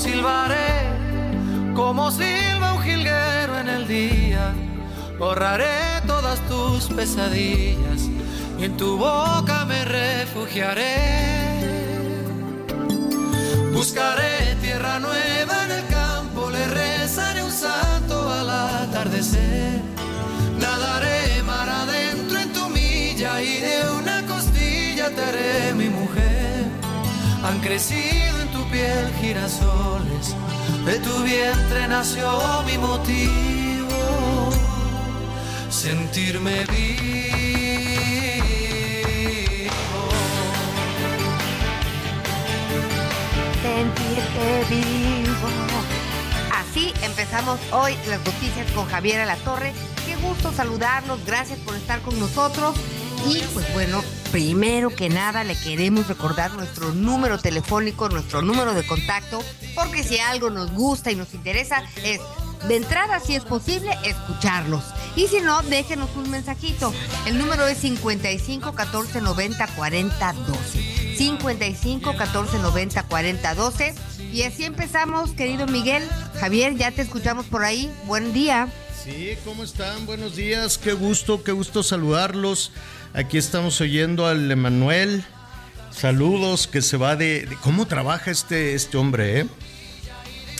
Silbaré como silba un jilguero en el día. Borraré todas tus pesadillas y en tu boca me refugiaré. Buscaré tierra nueva en el campo, le rezaré un santo al atardecer. Nadaré mar adentro en tu milla y de una costilla te haré mi mujer. Han crecido girasoles, de tu vientre nació mi motivo, sentirme vivo. sentirte vivo. Así empezamos hoy las noticias con Javier Alatorre. Qué gusto saludarlos, gracias por estar con nosotros. Y pues bueno, primero que nada le queremos recordar nuestro número telefónico, nuestro número de contacto, porque si algo nos gusta y nos interesa es de entrada, si es posible, escucharlos. Y si no, déjenos un mensajito. El número es 55 14 90 40 12. 55 14 90 40 12. Y así empezamos, querido Miguel. Javier, ya te escuchamos por ahí. Buen día. Sí, ¿cómo están? Buenos días. Qué gusto, qué gusto saludarlos. Aquí estamos oyendo al Emanuel. Saludos, que se va de, ¿Cómo trabaja este, este hombre, eh?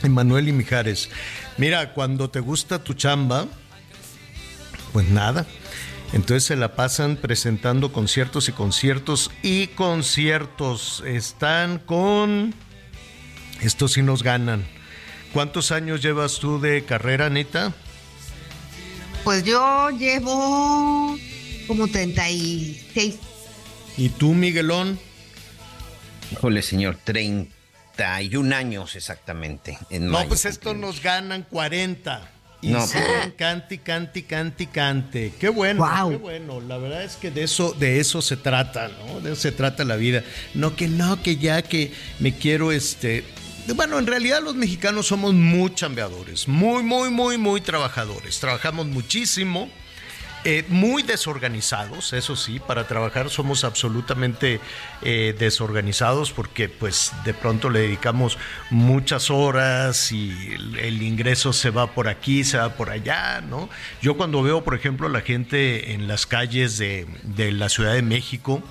Emanuel y Mijares. Mira, cuando te gusta tu chamba, pues nada. Entonces se la pasan presentando conciertos y conciertos y conciertos. Están con... Estos sí nos ganan. ¿Cuántos años llevas tú de carrera, Anita? Pues yo llevo como 36. ¿Y tú, Miguelón? Híjole, señor, 31 años exactamente. En No, mayo pues esto nos ganan 40. Y No, siguen cante, cante, cante, cante. Qué bueno, qué bueno. La verdad es que de eso, de eso se trata, ¿no? De eso se trata la vida. No que no, que ya que me quiero, este. Bueno, en realidad los mexicanos somos muy chambeadores, muy, muy, muy, muy trabajadores. Trabajamos muchísimo. Eh, muy desorganizados, eso sí, para trabajar somos absolutamente eh, desorganizados porque pues de pronto le dedicamos muchas horas y el, ingreso se va por aquí, se va por allá, ¿no? Yo cuando veo, por ejemplo, la gente en las calles de la Ciudad de México,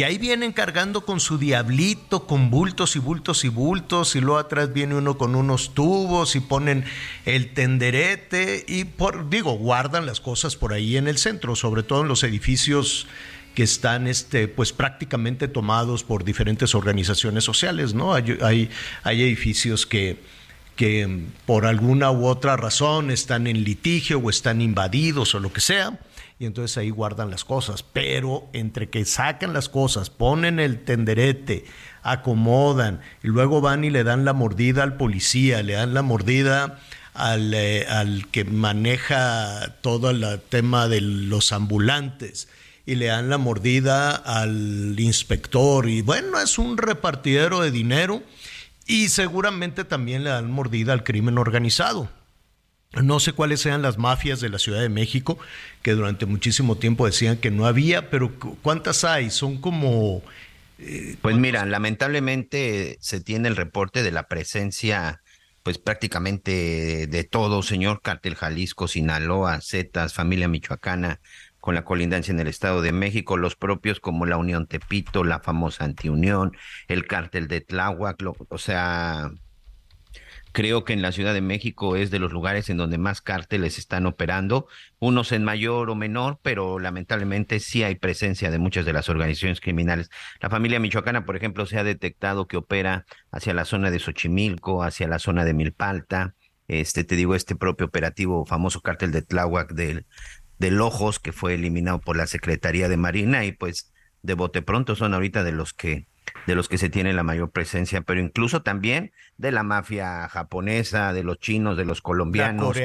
que ahí vienen cargando con su diablito, con bultos y bultos y bultos, y luego atrás viene uno con unos tubos y ponen el tenderete y por, digo, guardan las cosas por ahí en el centro, sobre todo en los edificios que están este, pues prácticamente tomados por diferentes organizaciones sociales, ¿no? Hay, hay, hay edificios que, que mm, por alguna u otra razón están en litigio o están invadidos o lo que sea, y entonces ahí guardan las cosas, pero entre que sacan las cosas, ponen el tenderete, acomodan, y luego van y le dan la mordida al policía, le dan la mordida al, eh, al que maneja todo el tema de los ambulantes y le dan la mordida al inspector y bueno, es un repartidero de dinero y seguramente también le dan mordida al crimen organizado. No sé cuáles sean las mafias de la Ciudad de México, que durante muchísimo tiempo decían que no había, pero cu- ¿cuántas hay? Son como... eh, Pues mira, lamentablemente se tiene el reporte de la presencia, pues prácticamente de todo, señor, Cártel Jalisco, Sinaloa, Zetas, familia michoacana, con la colindancia en el Estado de México, los propios como la Unión Tepito, la famosa Antiunión, el Cártel de Tláhuac, lo- o sea, Creo que en la Ciudad de México es de los lugares en donde más cárteles están operando, unos en mayor o menor, pero lamentablemente sí hay presencia de muchas de las organizaciones criminales. La familia michoacana, por ejemplo, se ha detectado que opera hacia la zona de Xochimilco, hacia la zona de Milpalta, este, te digo, este propio operativo, famoso cártel de Tláhuac del, del Ojos, que fue eliminado por la Secretaría de Marina, y pues de bote pronto son ahorita de los que de los que se tiene la mayor presencia, pero incluso también de la mafia japonesa, de los chinos, de los colombianos,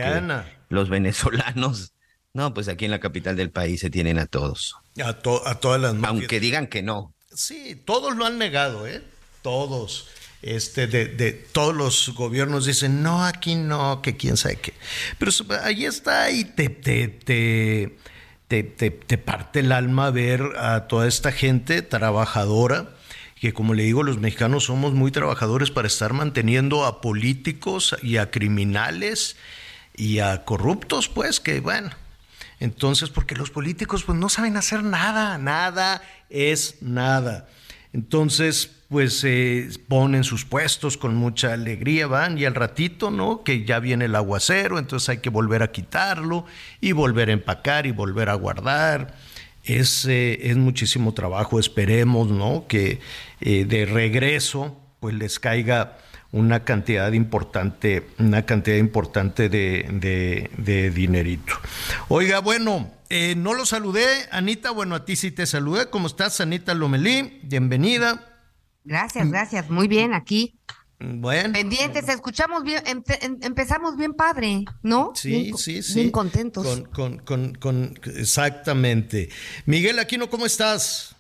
los venezolanos. No, pues aquí en la capital del país se tienen a todos. A, a todas las mafias. Aunque digan que no. Sí, todos lo han negado, ¿eh? Todos. Este, de, de todos los gobiernos dicen, no, aquí no, que quién sabe qué. Pero ahí está y te, te, te, te, te parte el alma ver a toda esta gente trabajadora que como le digo, los mexicanos somos muy trabajadores para estar manteniendo a políticos y a criminales y a corruptos, pues que bueno. Entonces, porque los políticos pues no saben hacer nada, nada es nada. Entonces, pues se ponen sus puestos con mucha alegría, van y al ratito, ¿no? Que ya viene el aguacero, entonces hay que volver a quitarlo y volver a empacar y volver a guardar es, eh, es muchísimo trabajo. Esperemos ¿no? que eh, de regreso pues les caiga una cantidad importante, una cantidad importante de, de, dinerito. Oiga, bueno, eh, no lo saludé, Anita, bueno, a ti sí te saludé. ¿Cómo estás, Anita Lomelí? Bienvenida. Gracias, gracias. Muy bien, aquí. Bueno. Pendientes, escuchamos bien, empezamos bien padre, ¿no? Sí, sí, sí. Bien contentos. Con, con, con, exactamente. Miguel Aquino, ¿cómo estás?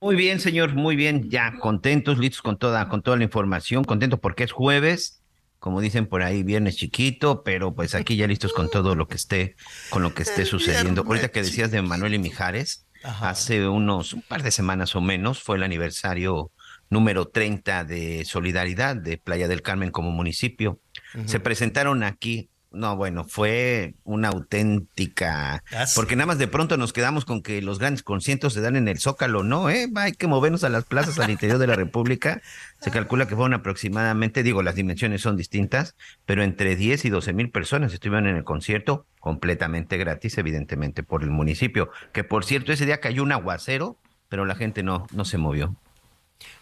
Muy bien, señor, muy bien. Ya contentos, listos con toda, con toda la información. Contento porque es jueves, como dicen por ahí, viernes chiquito, pero pues aquí ya listos con todo lo que esté, con lo que esté sucediendo. Ahorita que decías de Manuel y Mijares, hace unos un par de semanas o menos fue el aniversario número 30 de Solidaridad de Playa del Carmen como municipio. Se presentaron aquí. No, bueno, fue una auténtica. Ah, porque nada más de pronto nos quedamos con que los grandes conciertos se dan en el Zócalo, ¿no? ¿Eh? Hay que movernos a las plazas al interior de la República. Se calcula que fueron aproximadamente, digo, las dimensiones son distintas, pero entre 10 y 12 mil personas estuvieron en el concierto, completamente gratis, evidentemente, por el municipio. Que por cierto, ese día cayó un aguacero, pero la gente no, no se movió.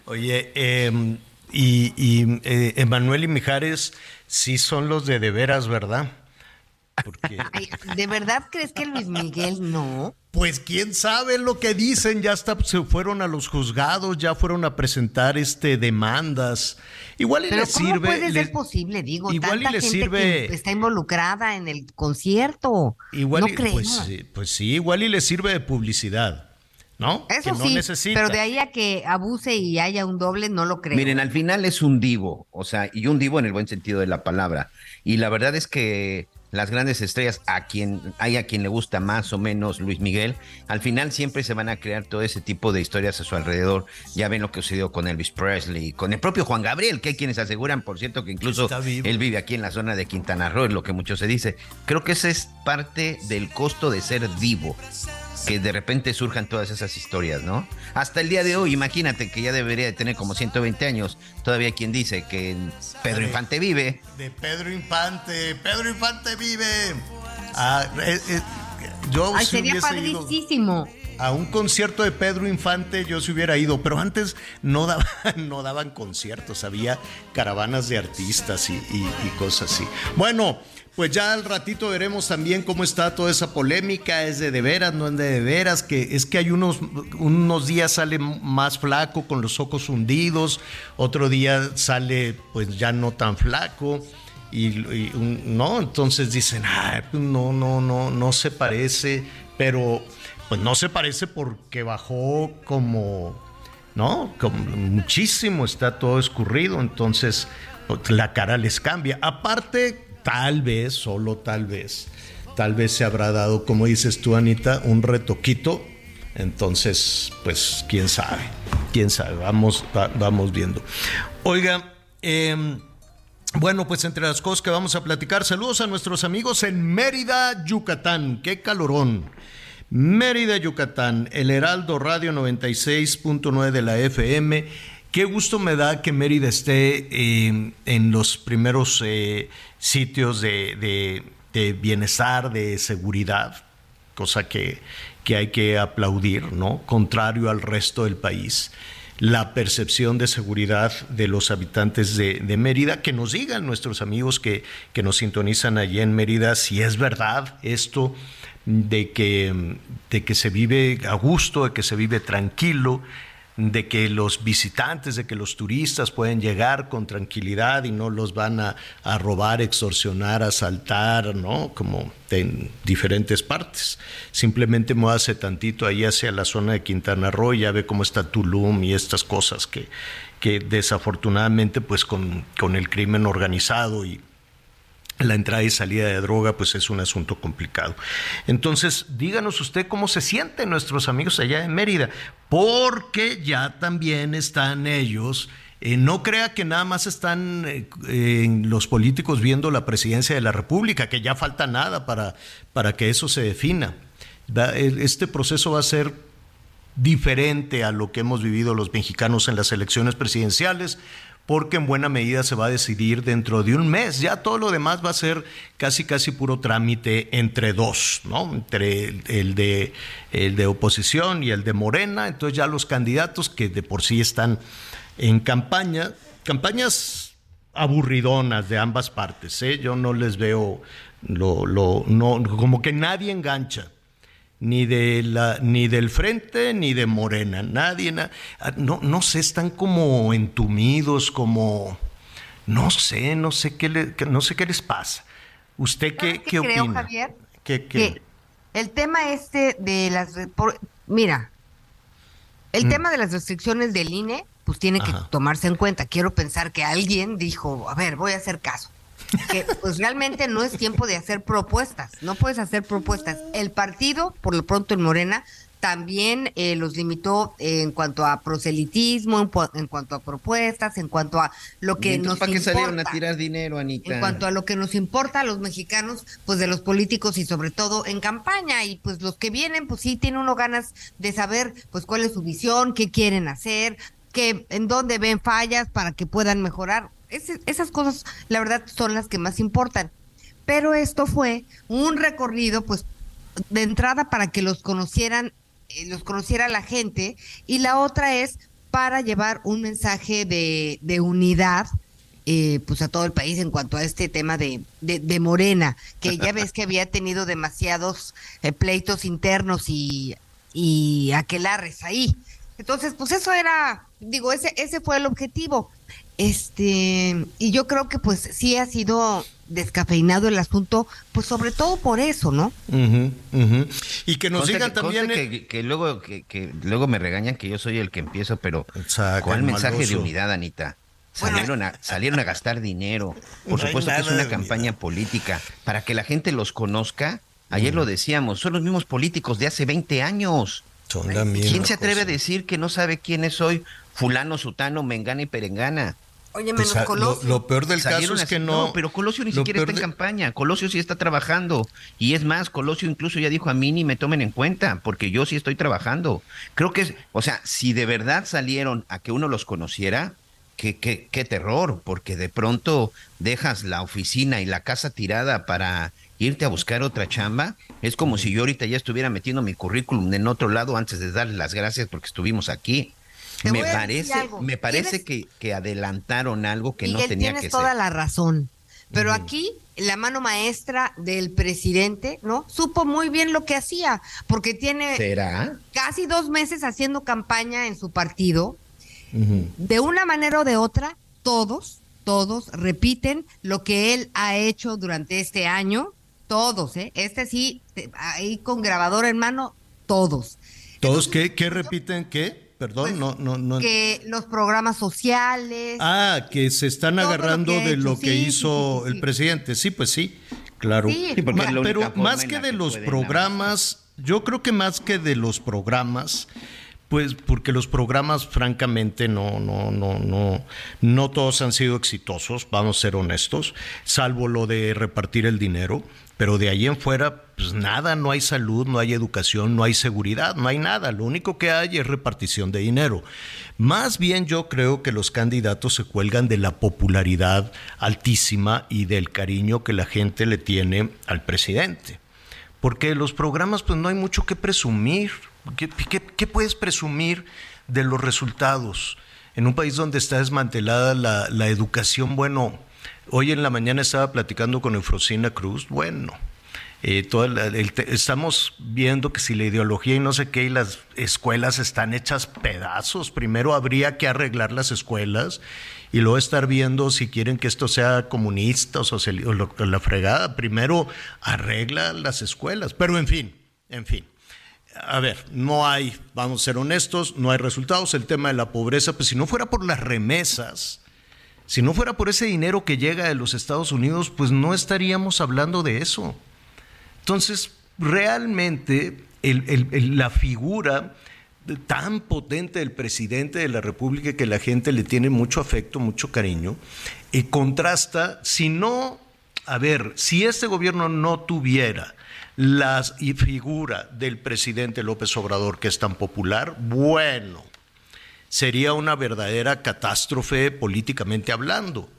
Oye, em, y, y eh, Emanuel y Mijares sí son los de de veras, ¿verdad? Porque... ¿De verdad crees que Luis Miguel no? Pues quién sabe lo que dicen, ya hasta se fueron a los juzgados, ya fueron a presentar este demandas. Igual y Pero les ¿cómo sirve. puede ser posible? Digo, igual tanta y les gente sirve. Que está involucrada en el concierto. Igual no y, pues, pues sí, igual y les sirve de publicidad. ¿No? Eso sí, pero de ahí a que abuse y haya un doble, no lo creo. Miren, al final es un divo, o sea, y un divo en el buen sentido de la palabra. Y la verdad es que las grandes estrellas, a quien hay a quien le gusta más o menos Luis Miguel, al final siempre se van a crear todo ese tipo de historias a su alrededor. Ya ven lo que sucedió con Elvis Presley, con el propio Juan Gabriel, que hay quienes aseguran, por cierto, que incluso él vive aquí en la zona de Quintana Roo, es lo que mucho se dice. Creo que ese es parte del costo de ser vivo que de repente surjan todas esas historias, ¿no? Hasta el día de hoy, imagínate que ya debería de tener como 120 años, todavía quien dice que Pedro Infante vive. De Pedro Infante, Pedro Infante vive. Ah, eh, eh, yo Ay, sería padricísimo. a un concierto de Pedro Infante yo se hubiera ido, pero antes no daban, no daban conciertos, había caravanas de artistas y, y cosas así. Bueno, pues ya al ratito veremos también cómo está toda esa polémica, es de de veras, no es de de veras, que es que hay unos, unos días sale más flaco con los ojos hundidos, otro día sale pues ya no tan flaco. Y, no, entonces dicen, pues no, no, no, no se parece, pero pues no se parece porque bajó como, ¿no? Como muchísimo, está todo escurrido, entonces pues, la cara les cambia. Aparte, tal vez, solo tal vez, tal vez se habrá dado, como dices tú, Anita, un retoquito. Entonces, pues, quién sabe, quién sabe, vamos, vamos viendo. Oiga, em, bueno, pues entre las cosas que vamos a platicar, saludos a nuestros amigos en Mérida, Yucatán. ¡Qué calorón! Mérida, Yucatán, el Heraldo Radio 96.9 de la FM qué gusto me da que Mérida esté eh, en los primeros eh, sitios de, bienestar, de seguridad, cosa que, que hay que aplaudir, ¿no? Contrario al resto del país la percepción de seguridad de los habitantes de, Mérida, que nos digan nuestros amigos que, que, nos sintonizan allí en Mérida si es verdad esto de que, de que se vive a gusto, de que se vive tranquilo, de que los visitantes, de que los turistas pueden llegar con tranquilidad y no los van a, robar, extorsionar, asaltar, ¿no? Como en diferentes partes. Simplemente muévase tantito ahí hacia la zona de Quintana Roo, ya ve cómo está Tulum y estas cosas que, que desafortunadamente pues con, con el crimen organizado y la entrada y salida de droga, pues es un asunto complicado. Entonces, díganos usted cómo se sienten nuestros amigos allá en Mérida, porque ya también están ellos. Eh, no crea que nada más están eh, los políticos viendo la presidencia de la República, que ya falta nada para, para que eso se defina. Este proceso va a ser diferente a lo que hemos vivido los mexicanos en las elecciones presidenciales porque en buena medida se va a decidir dentro de un mes. Ya todo lo demás va a ser casi casi puro trámite entre dos, ¿no? Entre el de el de oposición y el de Morena, entonces ya los candidatos que de por sí están en campaña, campañas aburridonas de ambas partes, ¿eh? Yo no les veo lo, lo no como que nadie engancha ni de la ni del frente ni de Morena, nadie, ah, no, no sé, están como entumidos, como no sé, no sé qué le, no sé qué les pasa. ¿Usted qué, qué, creo, opina? Javier, Que el tema este de las mira, el mm. tema de las restricciones del INE pues tiene que tomarse en cuenta. Quiero pensar que alguien dijo, a ver, voy a hacer caso que pues realmente no es tiempo de hacer propuestas, no puedes hacer propuestas. El partido, por lo pronto en Morena, también eh, los limitó en cuanto a proselitismo, en, cuanto a propuestas, en cuanto a lo que nos ¿Para qué salieron a tirar dinero, Anita? En cuanto a lo que nos importa a los mexicanos, pues de los políticos y sobre todo en campaña. Y pues los que vienen, pues sí tienen uno ganas de saber pues cuál es su visión, qué quieren hacer, que en dónde ven fallas para que puedan mejorar esas cosas, la verdad, son las que más importan. Pero esto fue un recorrido, pues, de entrada para que los conocieran, eh, los conociera la gente, y la otra es para llevar un mensaje de, de unidad, eh, pues a todo el país en cuanto a este tema de, de, Morena, que ya ves que había tenido demasiados eh, pleitos internos y, y aquelarres ahí. Entonces, pues eso era, digo, ese, ese fue el objetivo. Este, y yo creo que pues sí ha sido descafeinado el asunto, pues sobre todo por eso, ¿no? Y que nos digan también que, luego que, luego me regañan que yo soy el que empiezo, pero ¿cuál mensaje de unidad, Anita? Salieron, a, salieron a gastar dinero. Por supuesto que es una campaña política para que la gente los conozca. Ayer lo decíamos, son los mismos políticos de hace 20 años. ¿Quién se atreve a decir que no sabe quién es hoy fulano, sutano, mengana y perengana? Oye, menos pues, Colosio. Lo, peor del caso es que no. No, pero Colosio ni siquiera está en campaña. Colosio sí está trabajando. Y es más, Colosio incluso ya dijo a mí ni me tomen en cuenta, porque yo sí estoy trabajando. Creo que, o sea, si de verdad salieron a que uno los conociera, qué, qué, qué terror, porque de pronto dejas la oficina y la casa tirada para irte a buscar otra chamba. Es como si yo ahorita ya estuviera metiendo mi currículum en otro lado antes de darle las gracias porque estuvimos aquí me parece, me parece que, que, adelantaron algo que no tenía que ser. Tienes toda la razón. Pero aquí la mano maestra del presidente, ¿no? Supo muy bien lo que hacía, porque tiene casi dos meses haciendo campaña en su partido. De una manera o de otra, todos, todos repiten lo que él ha hecho durante este año. Todos, ¿eh? Este sí, ahí con grabador en mano, todos. ¿Todos qué, qué repiten qué? Perdón, pues, no, no, no. Que los programas sociales. Ah, que se están agarrando de lo que hizo el presidente. Sí, pues sí, claro. pero más que de los programas, yo creo que más que de los programas, pues porque los programas, francamente, no, no, no, no, no todos han sido exitosos, vamos a ser honestos, salvo lo de repartir el dinero pero de ahí en fuera, pues nada, no hay salud, no hay educación, no hay seguridad, no hay nada. Lo único que hay es repartición de dinero. Más bien yo creo que los candidatos se cuelgan de la popularidad altísima y del cariño que la gente le tiene al presidente. Porque los programas, pues no hay mucho que presumir. ¿Qué, qué puedes presumir de los resultados? En un país donde está desmantelada la, la educación, bueno, Hoy en la mañana estaba platicando con Eufrosina Cruz. Bueno, eh, estamos viendo que si la ideología y no sé qué y las escuelas están hechas pedazos, primero habría que arreglar las escuelas y luego estar viendo si quieren que esto sea comunista o, o la fregada. Primero arregla las escuelas, pero en fin, en fin. A ver, no hay, vamos a ser honestos, no hay resultados. El tema de la pobreza, pues si no fuera por las remesas, si no fuera por ese dinero que llega de los Estados Unidos, pues no estaríamos hablando de eso. Entonces, realmente la figura tan potente del presidente de la República que la gente le tiene mucho afecto, mucho cariño, y contrasta, si no, a ver, si este gobierno no tuviera la figura del presidente López Obrador que es tan popular, bueno, sería una verdadera catástrofe políticamente hablando,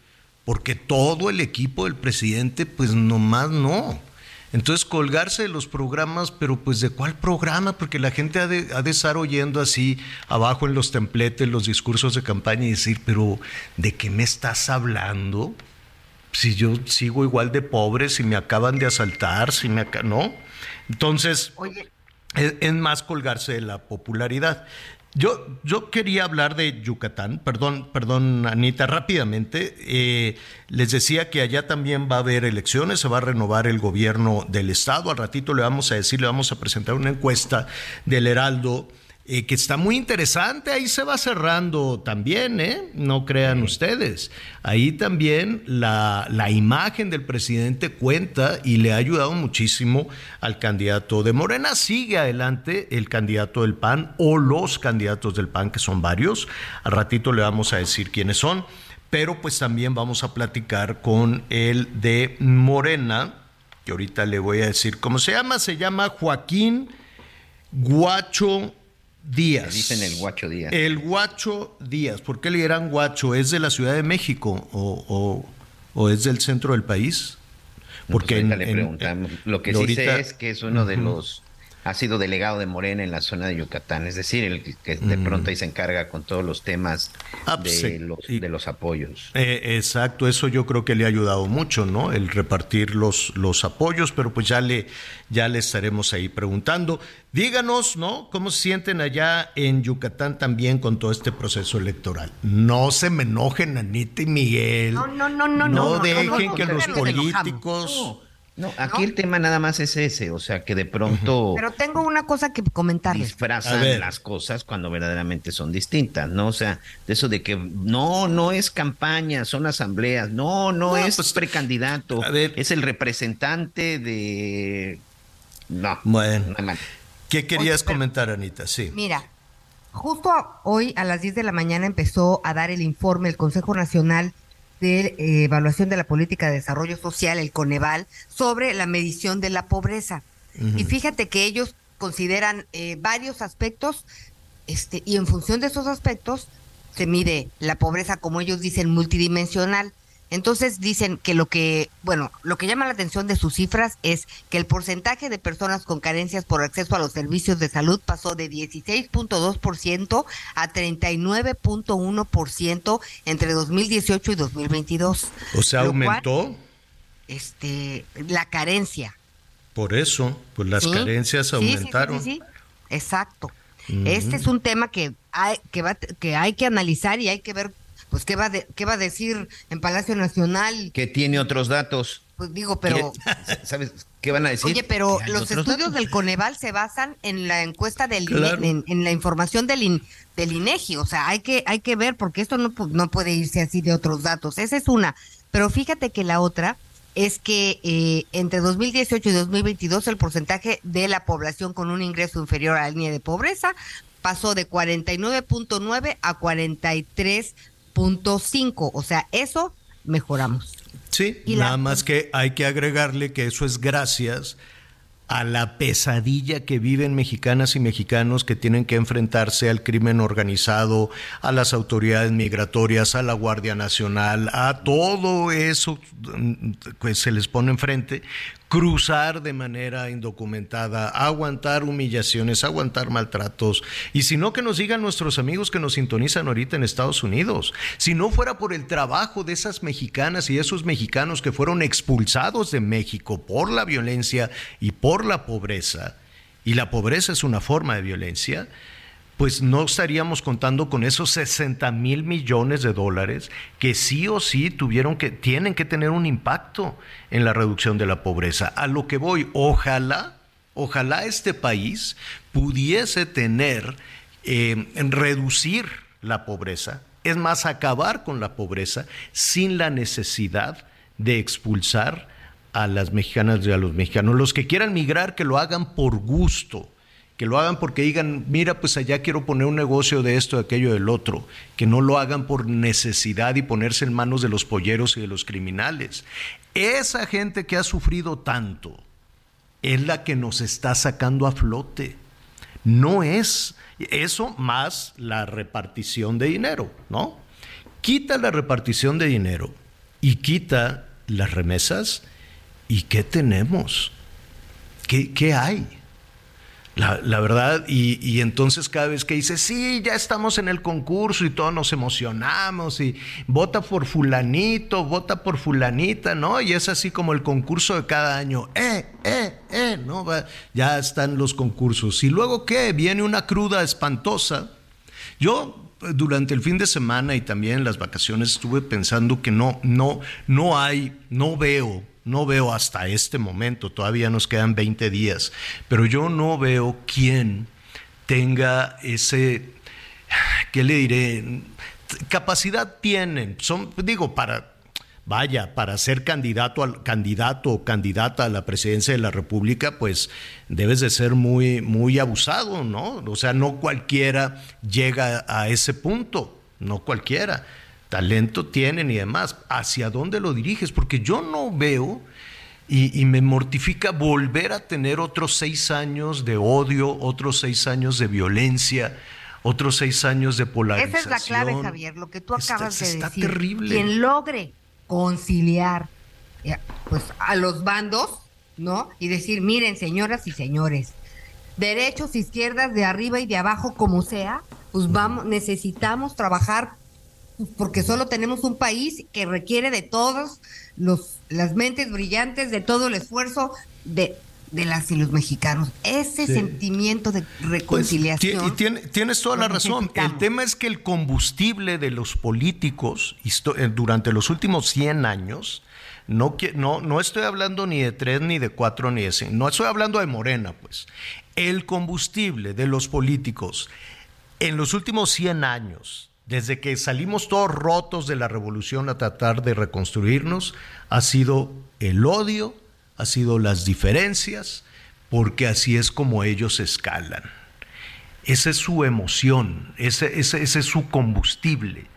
porque todo el equipo del presidente, pues nomás no. Entonces colgarse de los programas, pero pues de cuál programa, porque la gente ha de, ha de, estar oyendo así abajo en los templetes los discursos de campaña y decir, pero ¿de qué me estás hablando? Si yo sigo igual de pobre, si me acaban de asaltar, si me acaban, ¿no? Entonces, es, es, más colgarse de la popularidad. Yo, yo quería hablar de Yucatán, perdón, perdón, Anita, rápidamente. Eh, les decía que allá también va a haber elecciones, se va a renovar el gobierno del Estado. Al ratito le vamos a decir, le vamos a presentar una encuesta del Heraldo eh, que está muy interesante, ahí se va cerrando también, ¿eh? No crean ustedes. Ahí también la, la, imagen del presidente cuenta y le ha ayudado muchísimo al candidato de Morena. Sigue adelante el candidato del PAN o los candidatos del PAN, que son varios. Al ratito le vamos a decir quiénes son, pero pues también vamos a platicar con el de Morena, que ahorita le voy a decir cómo se llama. Se llama Joaquín Guacho Díaz. Le dicen el Guacho Díaz. El Guacho Díaz. ¿Por qué le dirán Guacho? ¿Es de la Ciudad de México o, o, es del centro del país? Porque pues le preguntamos. Lo que sí sé es que es uno de los ha sido delegado de Morena en la zona de Yucatán, es decir, el que de pronto ahí se encarga con todos los temas ah, pues de, los, de los apoyos. Eh, exacto, eso yo creo que le ha ayudado mucho, ¿no? El repartir los, los apoyos, pero pues ya le, ya le estaremos ahí preguntando. Díganos, ¿no? ¿Cómo se sienten allá en Yucatán también con todo este proceso electoral? No se me enojen, Anita y Miguel. No, no, no, no. No, dejen que los políticos no, aquí el tema nada más es ese, o sea que de pronto. Pero tengo una cosa que comentar. Disfrazan las cosas cuando verdaderamente son distintas, ¿no? O sea, de eso de que no, no es campaña, son asambleas, no, no, es pues, precandidato, es el representante de. No. Bueno. ¿Qué querías comentar, Anita? Sí. Mira, justo hoy a las 10 de la mañana empezó a dar el informe el Consejo Nacional de eh, Evaluación de la Política de Desarrollo Social, el Coneval, sobre la medición de la pobreza. Y fíjate que ellos consideran eh, varios aspectos este, y en función de esos aspectos se mide la pobreza, como ellos dicen, multidimensional. Entonces dicen que lo que, bueno, lo que llama la atención de sus cifras es que el porcentaje de personas con carencias por acceso a los servicios de salud pasó de 16.2% a 39.1% entre 2018 y 2022. O sea, aumentó. este, la carencia. Por eso, pues las carencias aumentaron. Sí, sí, exacto. Este es un tema que hay que, va, que hay que analizar y hay que ver pues ¿qué va, qué va a decir en Palacio Nacional? Que tiene otros datos. Pues digo, pero... ¿Sabes qué van a decir? Oye, pero los estudios del Coneval se basan en la encuesta del en, la información del, del INEGI, o sea, hay que, hay que ver porque esto no, no puede irse así de otros datos. Esa es una. Pero fíjate que la otra es que eh, entre 2018 y 2022 el porcentaje de la población con un ingreso inferior a la línea de pobreza pasó de 49.9 a 43 punto cinco, o sea, eso mejoramos. Sí, nada más que hay que agregarle que eso es gracias a la pesadilla que viven mexicanas y mexicanos que tienen que enfrentarse al crimen organizado, a las autoridades migratorias, a la Guardia Nacional, a todo eso que se les pone enfrente, cruzar de manera indocumentada, aguantar humillaciones, aguantar maltratos. Y si no, que nos digan nuestros amigos que nos sintonizan ahorita en Estados Unidos. Si no fuera por el trabajo de esas mexicanas y esos mexicanos que fueron expulsados de México por la violencia y por la pobreza, y la pobreza es una forma de violencia, pues no estaríamos contando con esos 60 mil millones de dólares que sí o sí tuvieron que, tienen que tener un impacto en la reducción de la pobreza. A lo que voy, ojalá, ojalá este país pudiese tener, eh, reducir la pobreza, es más, acabar con la pobreza sin la necesidad de expulsar a las mexicanas y a los mexicanos. Los que quieran migrar, que lo hagan por gusto que lo hagan porque digan, mira, pues allá quiero poner un negocio de esto, de aquello, del otro, que no lo hagan por necesidad y ponerse en manos de los polleros y de los criminales. Esa gente que ha sufrido tanto es la que nos está sacando a flote. No es eso más la repartición de dinero, ¿no? Quita la repartición de dinero y quita las remesas y ¿qué tenemos? ¿Qué, qué hay? La, verdad, y, entonces cada vez que dice, sí, ya estamos en el concurso y todos nos emocionamos y vota por fulanito, vota por fulanita, ¿no? Y es así como el concurso de cada año, eh, eh, eh, ¿no? Ya están los concursos. Y luego, ¿qué? Viene una cruda espantosa. Yo durante el fin de semana y también en las vacaciones estuve pensando que no, no, no hay, no veo no veo hasta este momento, todavía nos quedan 20 días, pero yo no veo quién tenga ese, ¿qué le diré? Capacidad tienen, son, digo, para, vaya, para ser candidato, al, candidato o candidata a la presidencia de la República, pues debes de ser muy, muy abusado, ¿no? O sea, no cualquiera llega a ese punto, no cualquiera talento tienen y demás, ¿hacia dónde lo diriges? Porque yo no veo y, me mortifica volver a tener otros seis años de odio, otros seis años de violencia, otros seis años de polarización. Esa es la clave, Javier, lo que tú acabas de está decir. terrible. Quien logre conciliar eh, pues a los bandos, ¿no? Y decir, miren, señoras y señores, derechos, izquierdas, de arriba y de abajo, como sea, pues vamos, necesitamos trabajar porque solo tenemos un país que requiere de todos los las mentes brillantes, de todo el esfuerzo de de las y los mexicanos. Ese sentimiento de pues, reconciliación. y tienes toda la razón. El tema es que el combustible de los políticos eh, durante los últimos 100 años, no, no, no estoy hablando ni de tres, ni de cuatro, ni de cinco, no estoy hablando de Morena, pues. El combustible de los políticos en los últimos 100 años desde que salimos todos rotos de la revolución a tratar de reconstruirnos, ha sido el odio, ha sido las diferencias, porque así es como ellos escalan. Esa es su emoción, ese, es su combustible.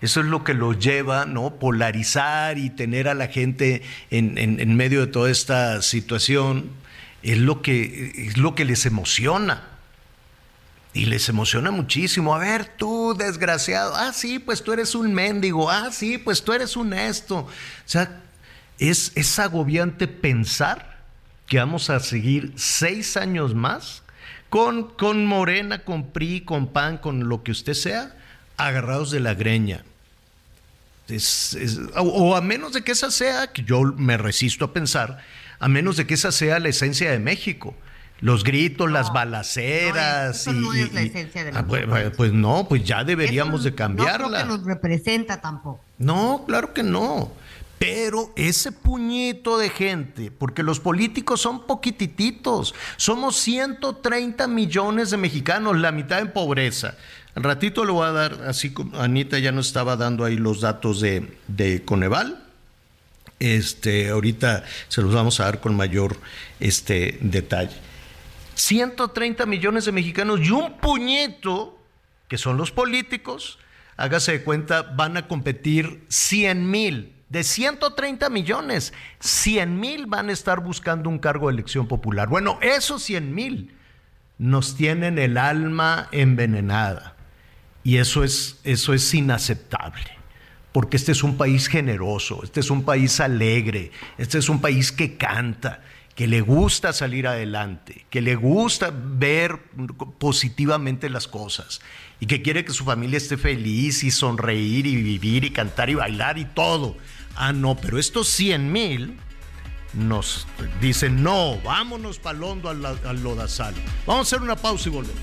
Eso es lo que los lleva, ¿no? Polarizar y tener a la gente en, en medio de toda esta situación. Es lo que, es lo que les emociona. Y les emociona muchísimo. A ver, tú, desgraciado. Ah, sí, pues tú eres un mendigo. Ah, sí, pues tú eres un esto. O sea, es, es agobiante pensar que vamos a seguir seis años más con, con Morena, con PRI, con PAN, con lo que usted sea, agarrados de la greña. o a menos de que esa sea, que yo me resisto a pensar, a menos de que esa sea la esencia de México los gritos, las balaceras. No, no es la esencia de la ah, pues, pues, no, pues ya deberíamos de cambiarla. No creo que nos representa tampoco. No, claro que no. Pero ese puñito de gente, porque los políticos son poquitititos, somos 130 millones de mexicanos, la mitad en pobreza. Al ratito le voy a dar, así como Anita ya nos estaba dando ahí los datos de, de Coneval. Este, ahorita se los vamos a dar con mayor este, detalle. 130 millones de mexicanos y un puñeto, que son los políticos, hágase de cuenta, van a competir 100 mil De 130 millones, 100 mil van a estar buscando un cargo de elección popular. Bueno, esos 100 mil nos tienen el alma envenenada. Y eso es, eso es inaceptable. Porque este es un país generoso, este es un país alegre, este es un país que canta, que le gusta salir adelante, que le gusta ver positivamente las cosas y que quiere que su familia esté feliz y sonreír y vivir y cantar y bailar y todo. Ah, no, pero estos 100 mil nos dicen, no, vámonos palondo al, al lodazal. Vamos a hacer una pausa y volvemos.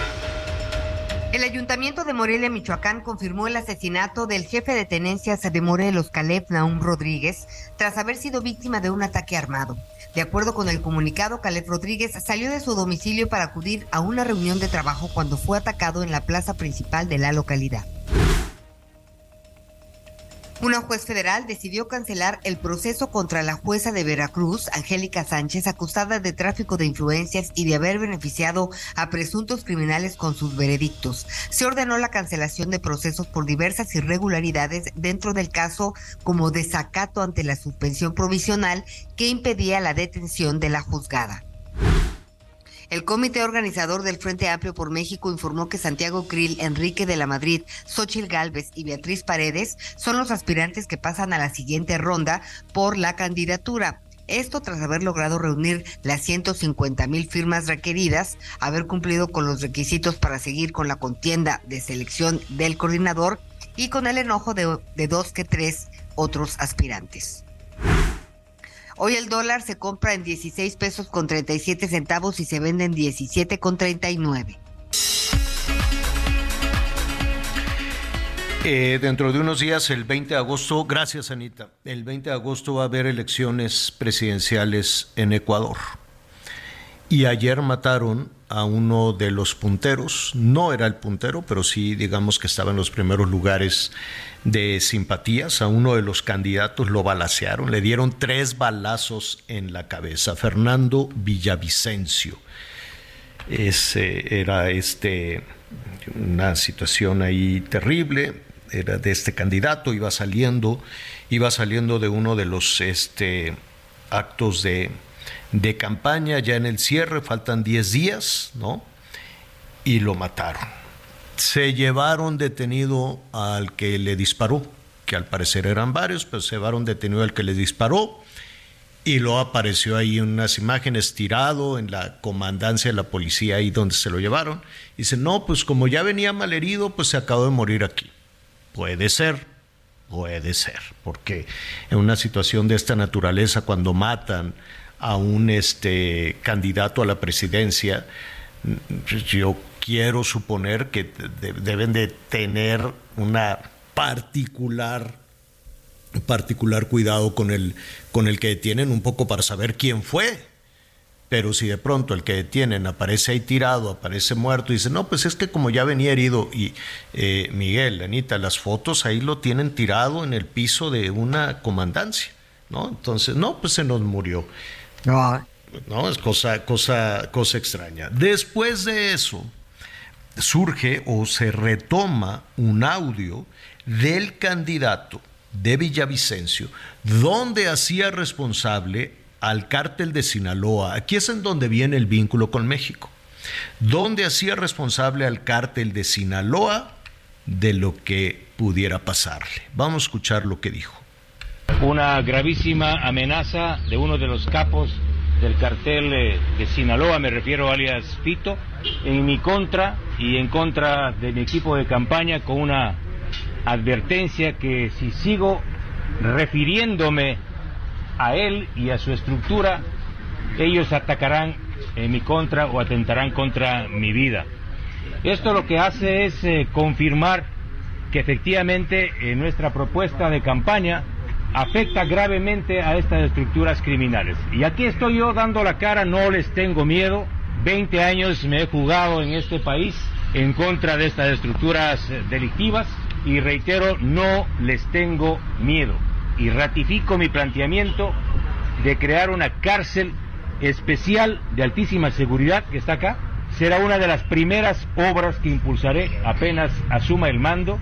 El ayuntamiento de Morelia, Michoacán, confirmó el asesinato del jefe de tenencias de Morelos, Caleb Naum Rodríguez, tras haber sido víctima de un ataque armado. De acuerdo con el comunicado, Caleb Rodríguez salió de su domicilio para acudir a una reunión de trabajo cuando fue atacado en la plaza principal de la localidad. Una juez federal decidió cancelar el proceso contra la jueza de Veracruz, Angélica Sánchez, acusada de tráfico de influencias y de haber beneficiado a presuntos criminales con sus veredictos. Se ordenó la cancelación de procesos por diversas irregularidades dentro del caso como desacato ante la suspensión provisional que impedía la detención de la juzgada. El comité organizador del Frente Amplio por México informó que Santiago Krill, Enrique de la Madrid, Xochil Gálvez y Beatriz Paredes son los aspirantes que pasan a la siguiente ronda por la candidatura. Esto tras haber logrado reunir las 150 mil firmas requeridas, haber cumplido con los requisitos para seguir con la contienda de selección del coordinador y con el enojo de, de dos que tres otros aspirantes. Hoy el dólar se compra en 16 pesos con 37 centavos y se vende en 17 con 39. Eh, dentro de unos días, el 20 de agosto, gracias Anita, el 20 de agosto va a haber elecciones presidenciales en Ecuador. Y ayer mataron a uno de los punteros, no era el puntero, pero sí digamos que estaba en los primeros lugares de simpatías. A uno de los candidatos lo balacearon, le dieron tres balazos en la cabeza. Fernando Villavicencio. Ese era este, una situación ahí terrible. Era de este candidato, iba saliendo, iba saliendo de uno de los este, actos de, de campaña, ya en el cierre, faltan 10 días, ¿no? Y lo mataron se llevaron detenido al que le disparó, que al parecer eran varios, pero se llevaron detenido al que le disparó y lo apareció ahí en unas imágenes tirado en la comandancia de la policía ahí donde se lo llevaron. Dice, no, pues como ya venía mal herido, pues se acabó de morir aquí. Puede ser, puede ser, porque en una situación de esta naturaleza, cuando matan a un este, candidato a la presidencia, yo quiero suponer que deben de tener una particular particular cuidado con el con el que detienen un poco para saber quién fue. Pero si de pronto el que detienen aparece ahí tirado, aparece muerto, y dice, no, pues es que como ya venía herido, y eh, Miguel, Anita, las fotos ahí lo tienen tirado en el piso de una comandancia, ¿no? Entonces, no, pues se nos murió. No. No, es cosa, cosa, cosa extraña. Después de eso, surge o se retoma un audio del candidato de Villavicencio, donde hacía responsable al cártel de Sinaloa, aquí es en donde viene el vínculo con México, donde hacía responsable al cártel de Sinaloa de lo que pudiera pasarle. Vamos a escuchar lo que dijo. Una gravísima amenaza de uno de los capos del cartel eh, de Sinaloa, me refiero alias Fito, en mi contra y en contra de mi equipo de campaña con una advertencia que si sigo refiriéndome a él y a su estructura, ellos atacarán en mi contra o atentarán contra mi vida. Esto lo que hace es eh, confirmar que efectivamente eh, nuestra propuesta de campaña afecta gravemente a estas estructuras criminales. Y aquí estoy yo dando la cara, no les tengo miedo. 20 años me he jugado en este país en contra de estas estructuras eh, delictivas y reitero, no les tengo miedo. Y ratifico mi planteamiento de crear una cárcel especial de altísima seguridad que está acá. Será una de las primeras obras que impulsaré apenas asuma el mando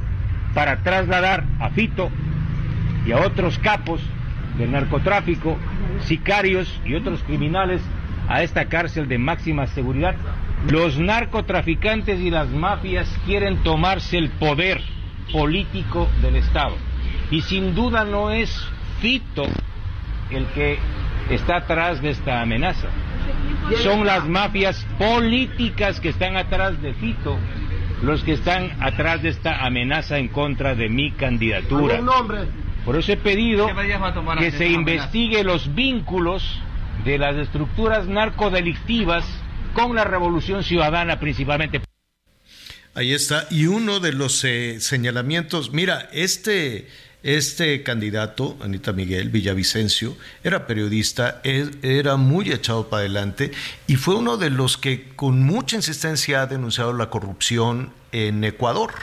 para trasladar a Fito y a otros capos del narcotráfico, sicarios y otros criminales a esta cárcel de máxima seguridad. Los narcotraficantes y las mafias quieren tomarse el poder político del Estado. Y sin duda no es Fito el que está atrás de esta amenaza. Son las mafias políticas que están atrás de Fito los que están atrás de esta amenaza en contra de mi candidatura. Por eso he pedido que se investigue los vínculos de las estructuras narcodelictivas con la revolución ciudadana principalmente. Ahí está. Y uno de los eh, señalamientos, mira, este este candidato, Anita Miguel Villavicencio, era periodista, era muy echado para adelante y fue uno de los que con mucha insistencia ha denunciado la corrupción en Ecuador,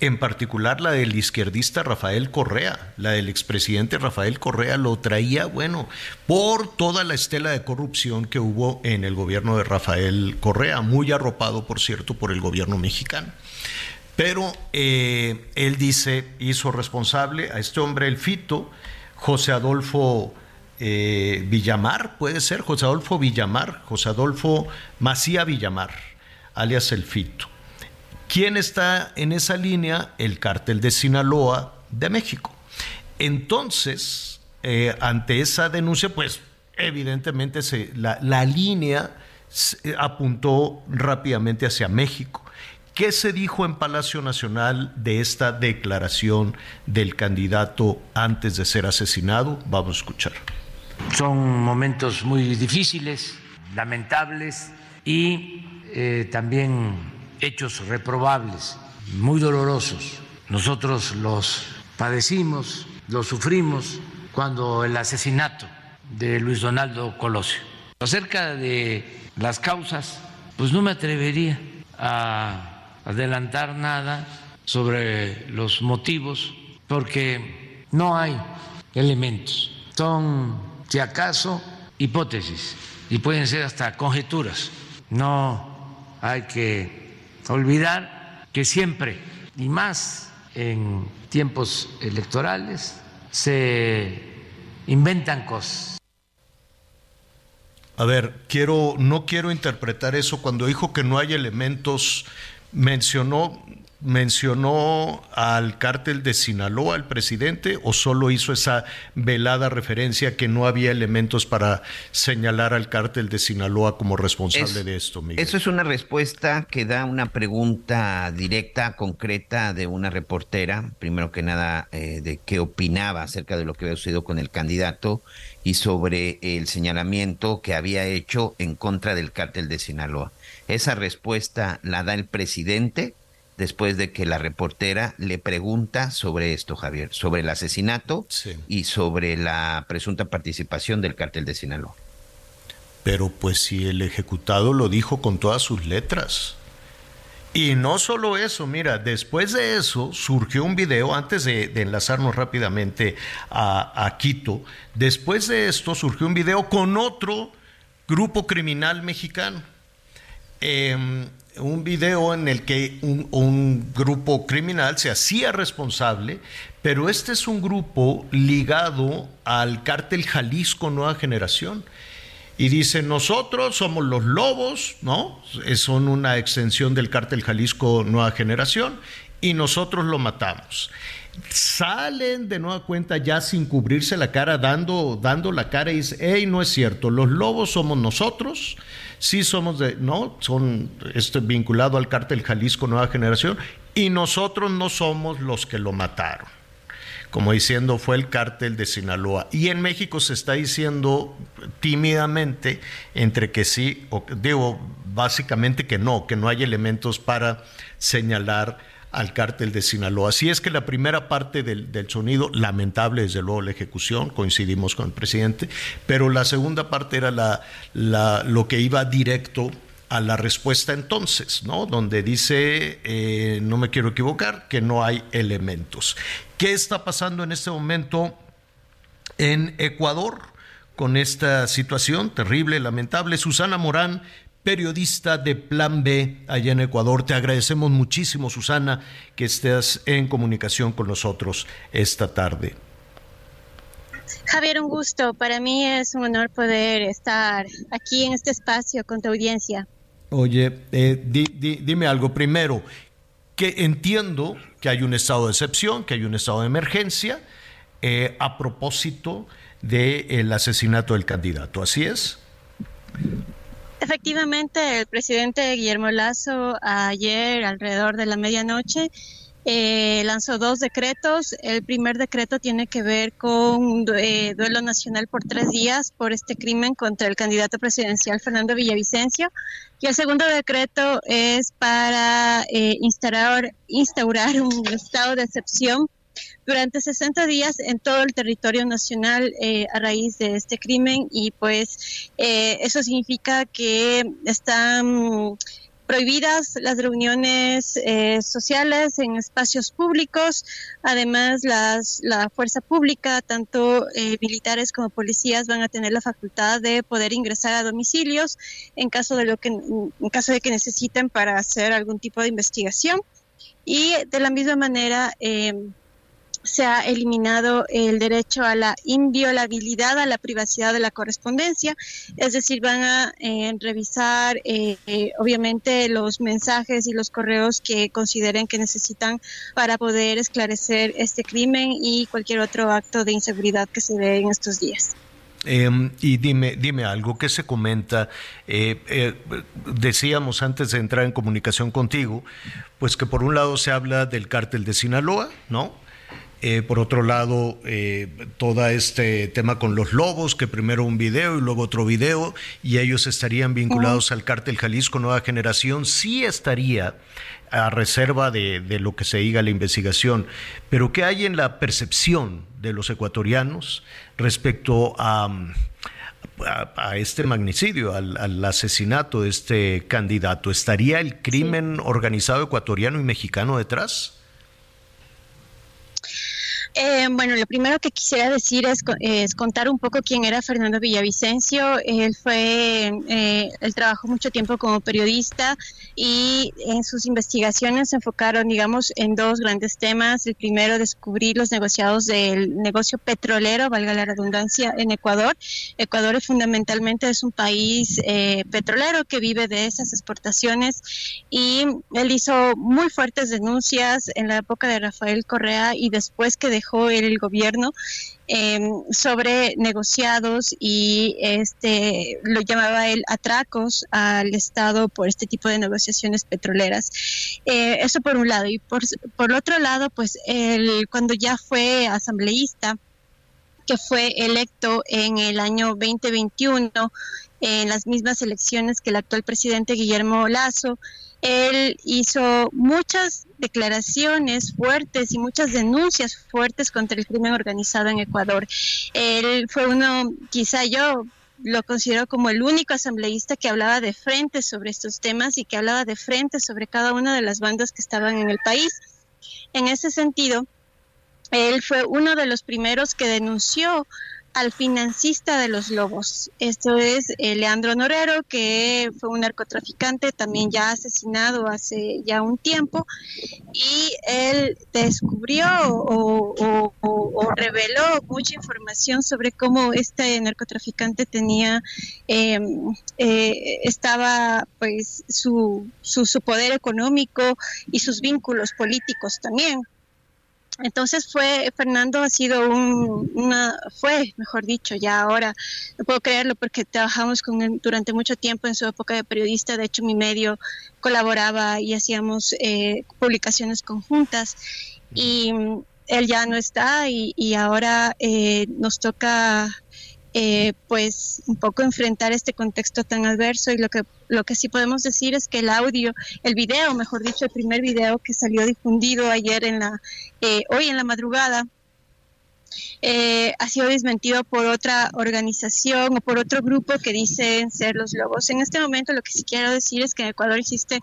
en particular la del izquierdista Rafael Correa, la del expresidente Rafael Correa lo traía, bueno, por toda la estela de corrupción que hubo en el gobierno de Rafael Correa, muy arropado, por cierto, por el gobierno mexicano. Pero eh, él dice, hizo responsable a este hombre, el Fito, José Adolfo eh, Villamar, puede ser, José Adolfo Villamar, José Adolfo Macía Villamar, alias el Fito. ¿Quién está en esa línea? El cártel de Sinaloa de México. Entonces, eh, ante esa denuncia, pues evidentemente se, la, la línea apuntó rápidamente hacia México. ¿Qué se dijo en Palacio Nacional de esta declaración del candidato antes de ser asesinado? Vamos a escuchar. Son momentos muy difíciles, lamentables y eh, también hechos reprobables, muy dolorosos. Nosotros los padecimos, los sufrimos cuando el asesinato de Luis Donaldo Colosio. Acerca de las causas, pues no me atrevería a adelantar nada sobre los motivos porque no hay elementos. Son, si acaso, hipótesis y pueden ser hasta conjeturas. No hay que olvidar que siempre, y más en tiempos electorales, se inventan cosas. A ver, quiero, no quiero interpretar eso cuando dijo que no hay elementos mencionó mencionó al cártel de Sinaloa, el presidente, o solo hizo esa velada referencia que no había elementos para señalar al cártel de Sinaloa como responsable de esto, Miguel? Eso es una respuesta que da una pregunta directa, concreta de una reportera, primero que nada, eh, de qué opinaba acerca de lo que había sucedido con el candidato y sobre el señalamiento que había hecho en contra del cártel de Sinaloa. Esa respuesta la da el presidente después de que la reportera le pregunta sobre esto, Javier, sobre el asesinato y sobre la presunta participación del cártel de Sinaloa. Pero pues si el ejecutado lo dijo con todas sus letras. Y no solo eso, mira, después de eso surgió un video, antes de, enlazarnos rápidamente a, Quito, después de esto surgió un video con otro grupo criminal mexicano. Em, un video en el que un, grupo criminal se hacía responsable, pero este es un grupo ligado al cártel Jalisco Nueva Generación. Y dice, nosotros somos los lobos, ¿no? Son una extensión del cártel Jalisco Nueva Generación y nosotros lo matamos. salen de nueva cuenta ya sin cubrirse la cara, dando, dando la cara y dice, hey, no es cierto, los lobos somos nosotros, sí somos de, no, son esto vinculado al cártel Jalisco Nueva Generación, y nosotros no somos los que lo mataron. Como diciendo, fue el cártel de Sinaloa. Y en México se está diciendo tímidamente entre que sí, o digo, básicamente que no, que no hay elementos para señalar al cártel de Sinaloa. Así es que la primera parte del, sonido, lamentable desde luego la ejecución, coincidimos con el presidente, pero la segunda parte era la, lo que iba directo a la respuesta entonces, ¿no? Donde dice, eh, no me quiero equivocar, que no hay elementos. ¿Qué está pasando en este momento en Ecuador con esta situación terrible, lamentable? Susana Morán, periodista de Plan B allá en Ecuador. Te agradecemos muchísimo, Susana, que estés en comunicación con nosotros esta tarde. Javier, un gusto. Para mí es un honor poder estar aquí en este espacio con tu audiencia. Oye, eh, dime algo. Primero, que entiendo que hay un estado de excepción, que hay un estado de emergencia eh, a propósito del asesinato del candidato. ¿Así es? Efectivamente, el presidente Guillermo Lazo ayer alrededor de la medianoche eh, lanzó dos decretos. El primer decreto tiene que ver con eh, duelo nacional por tres días por este crimen contra el candidato presidencial Fernando Villavicencio. Y el segundo decreto es para eh, instaurar, instaurar un estado de excepción durante 60 días en todo el territorio nacional eh, a raíz de este crimen y pues eh, eso significa que están prohibidas las reuniones eh, sociales en espacios públicos. Además, las, la fuerza pública, tanto militares como policías, van a tener la facultad de poder ingresar a domicilios en caso de lo que en caso de que necesiten para hacer algún tipo de investigación. Y de la misma manera, se ha eliminado el derecho a la inviolabilidad, a la privacidad de la correspondencia, es decir, van a eh, revisar eh, eh, obviamente los mensajes y los correos que consideren que necesitan para poder esclarecer este crimen y cualquier otro acto de inseguridad que se dé en estos días. Em, y dime, dime algo que se comenta. decíamos antes de entrar en comunicación contigo, pues que por un lado se habla del cártel de Sinaloa, ¿no? Eh, por otro lado, eh, todo este tema con los lobos, que primero un video y luego otro video, y ellos estarían vinculados al cártel Jalisco Nueva Generación, sí estaría a reserva de, lo que se diga la investigación. Pero ¿qué hay en la percepción de los ecuatorianos respecto a, a, este magnicidio, al, al, asesinato de este candidato? ¿Estaría el crimen organizado ecuatoriano y mexicano detrás? Eh, bueno, lo primero que quisiera decir es, contar un poco quién era Fernando Villavicencio. Él fue, eh, él trabajó mucho tiempo como periodista y en sus investigaciones se enfocaron, digamos, en dos grandes temas. El primero, descubrir los negociados del negocio petrolero, valga la redundancia, en Ecuador. Ecuador fundamentalmente es un país eh, petrolero que vive de esas exportaciones y él hizo muy fuertes denuncias en la época de Rafael Correa y después que dejó el gobierno em, sobre negociados y este lo llamaba él atracos al Estado por este tipo de negociaciones petroleras. Eh, eso por un lado. Y por, por otro lado, pues él, cuando ya fue asambleísta, que fue electo en el año 2021 en las mismas elecciones que el actual presidente Guillermo Lazo, él hizo muchas declaraciones fuertes y muchas denuncias fuertes contra el crimen organizado en Ecuador. Él fue uno, quizá yo lo considero como el único asambleísta que hablaba de frente sobre estos temas y que hablaba de frente sobre cada una de las bandas que estaban en el país. En ese sentido, él fue uno de los primeros que denunció al financista de los lobos. Esto es eh, Leandro Norero, que fue un narcotraficante también ya asesinado hace ya un tiempo, y él descubrió o, reveló mucha información sobre cómo este narcotraficante tenía, em, eh, estaba pues su, su, su poder económico y sus vínculos políticos también. Entonces fue, Fernando ha sido un, una, fue, mejor dicho, ya ahora, no puedo creerlo porque trabajamos con él durante mucho tiempo en su época de periodista, de hecho mi medio colaboraba y hacíamos eh, publicaciones conjuntas y él ya no está y, y ahora eh, nos toca eh, pues un poco enfrentar este contexto tan adverso y lo que lo que sí podemos decir es que el audio, el video, mejor dicho, el primer video que salió difundido ayer en la, eh, hoy en la madrugada, eh, ha sido desmentido por otra organización o por otro grupo que dicen ser los lobos. En este momento lo que sí quiero decir es que en Ecuador existe,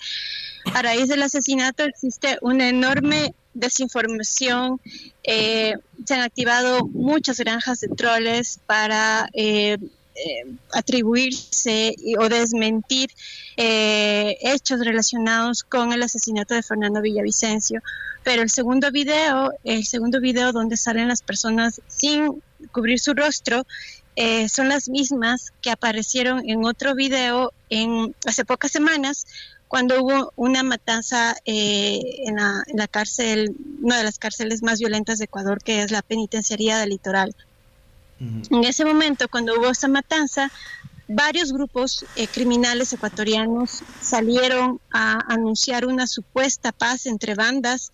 a raíz del asesinato, existe una enorme desinformación. Eh, se han activado muchas granjas de troles para eh, eh, atribuirse o desmentir hechos relacionados con el asesinato de Fernando Villavicencio. Pero el segundo video, el segundo video donde salen las personas sin cubrir su rostro, son las mismas que aparecieron en otro video en hace pocas semanas cuando hubo una matanza eh, en, la, cárcel, una de las cárceles más violentas de Ecuador, que es la penitenciaría del litoral. En ese momento, cuando hubo esa matanza, varios grupos eh, criminales ecuatorianos salieron a anunciar una supuesta paz entre bandas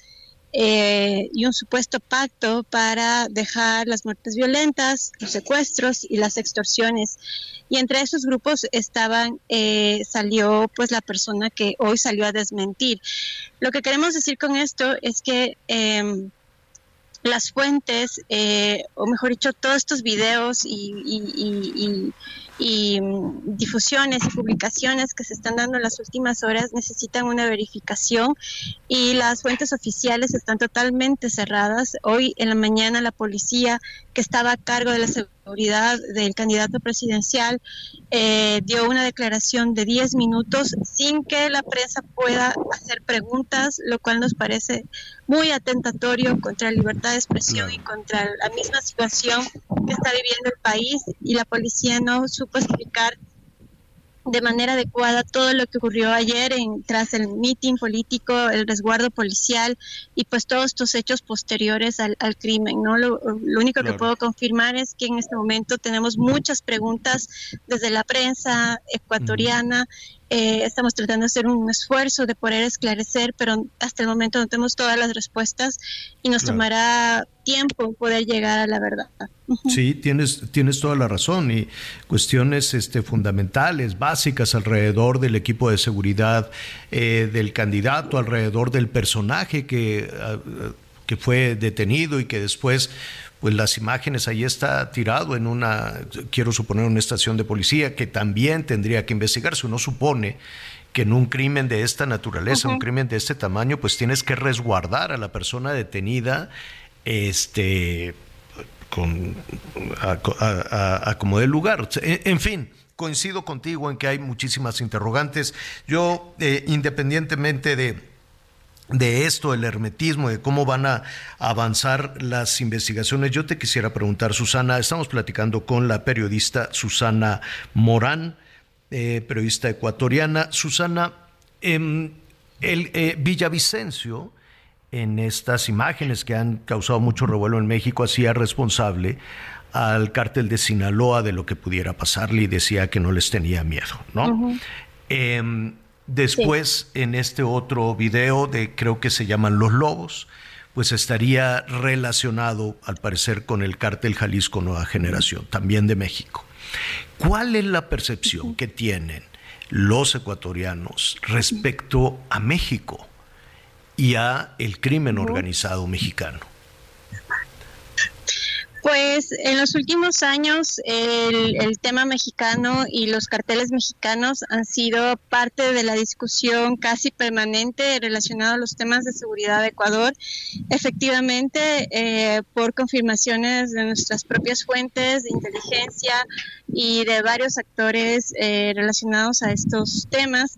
eh, y un supuesto pacto para dejar las muertes violentas, los secuestros y las extorsiones. Y entre esos grupos estaban, eh, salió pues la persona que hoy salió a desmentir. Lo que queremos decir con esto es que em, las fuentes, eh, o mejor dicho, todos estos videos y, y, mm, difusiones y publicaciones que se están dando en las últimas horas necesitan una verificación y las fuentes oficiales están totalmente cerradas. Hoy en la mañana la policía que estaba a cargo de la seguridad del candidato presidencial eh, dio una declaración de 10 minutos sin que la prensa pueda hacer preguntas, lo cual nos parece muy atentatorio contra la libertad de expresión y contra la misma situación que está viviendo el país y la policía no supo explicar de manera adecuada todo lo que ocurrió ayer en, tras el mitin político, el resguardo policial y pues todos estos hechos posteriores al, crimen. ¿no? Lo, único que puedo confirmar es que en este momento tenemos muchas preguntas desde la prensa ecuatoriana eh, estamos tratando de hacer un esfuerzo de poder esclarecer, pero hasta el momento no tenemos todas las respuestas y nos tomará tiempo poder llegar a la verdad. Sí, tienes, tienes toda la razón y cuestiones este, fundamentales, básicas alrededor del equipo de seguridad eh, del candidato, alrededor del personaje que, ah, que fue detenido y que después pues las imágenes ahí está tirado en una, quiero suponer, una estación de policía que también tendría que investigarse. Uno supone que en un crimen de esta naturaleza, un crimen de este tamaño, pues tienes que resguardar a la persona detenida, este, con, a, como del lugar. En, fin, coincido contigo en que hay muchísimas interrogantes. Yo, eh, independientemente de de esto, el hermetismo, de cómo van a avanzar las investigaciones. Yo te quisiera preguntar, Susana, estamos platicando con la periodista Susana Morán, eh, periodista ecuatoriana. Susana, em, el eh, Villavicencio, en estas imágenes que han causado mucho revuelo en México, hacía responsable al cártel de Sinaloa de lo que pudiera pasarle y decía que no les tenía miedo, ¿no? Después, en este otro video de creo que se llaman Los Lobos, pues estaría relacionado, al parecer, con el cártel Jalisco Nueva Generación, también de México. ¿Cuál es la percepción que tienen los ecuatorianos respecto a México y a el crimen organizado mexicano? Pues en los últimos años el, tema mexicano y los carteles mexicanos han sido parte de la discusión casi permanente relacionada a los temas de seguridad de Ecuador. Efectivamente, eh, por confirmaciones de nuestras propias fuentes de inteligencia y de varios actores eh, relacionados a estos temas,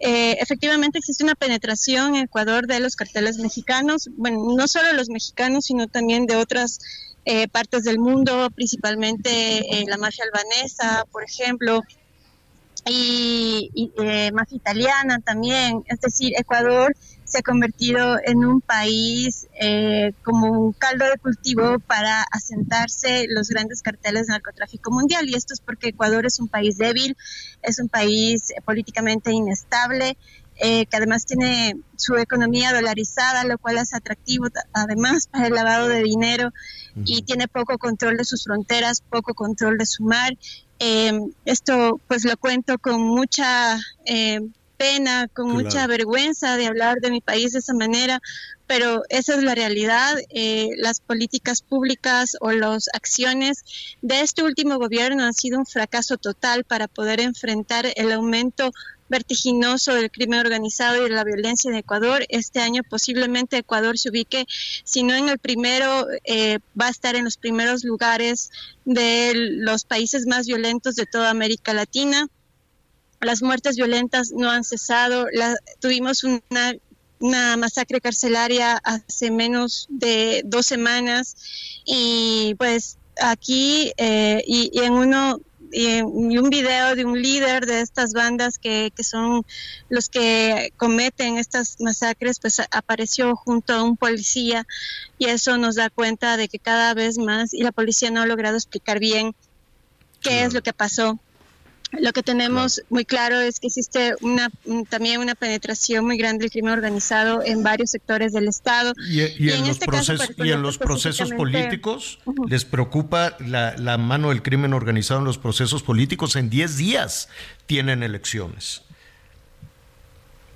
eh, efectivamente existe una penetración en Ecuador de los carteles mexicanos, bueno, no solo los mexicanos, sino también de otras eh, partes del mundo, principalmente eh, la mafia albanesa, por ejemplo, y, eh, más italiana también. Es decir, Ecuador se ha convertido en un país eh, como un caldo de cultivo para asentarse los grandes carteles de narcotráfico mundial. Y esto es porque Ecuador es un país débil, es un país políticamente inestable, eh, que además tiene su economía dolarizada, lo cual es atractivo además para el lavado de dinero y tiene poco control de sus fronteras, poco control de su mar. Eh, esto pues lo cuento con mucha pena, con mucha vergüenza de hablar de mi país de esa manera, pero esa es la realidad. Eh, las políticas públicas o las acciones de este último gobierno han sido un fracaso total para poder enfrentar el aumento vertiginoso del crimen organizado y de la violencia en Ecuador. Este año posiblemente Ecuador se ubique, si no en el primero, eh, va a estar en los primeros lugares de los países más violentos de toda América Latina las muertes violentas no han cesado. tuvimos una, masacre carcelaria hace menos de dos semanas y pues aquí eh, y, en uno y, un video de un líder de estas bandas que, que, son los que cometen estas masacres, pues apareció junto a un policía y eso nos da cuenta de que cada vez más, y la policía no ha logrado explicar bien qué es lo que pasó. Lo que tenemos muy claro es que existe una, también una penetración muy grande del crimen organizado en varios sectores del Estado. Y, en, los, procesos, y en los procesos políticos, ¿les preocupa la, la mano del crimen organizado en los procesos políticos? En 10 días tienen elecciones.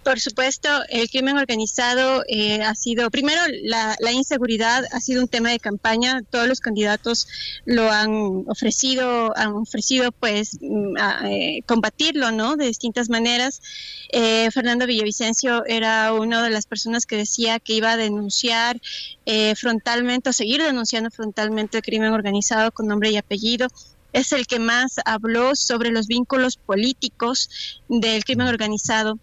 Por supuesto, el crimen organizado eh, ha sido, primero, la, inseguridad ha sido un tema de campaña. Todos los candidatos lo han ofrecido, han ofrecido, pues, mm, eh, combatirlo, ¿no? De distintas maneras. Eh, Fernando Villavicencio era una de las personas que decía que iba a denunciar frontalmente, o seguir denunciando frontalmente el crimen organizado con nombre y apellido es el que más habló sobre los vínculos políticos del crimen organizado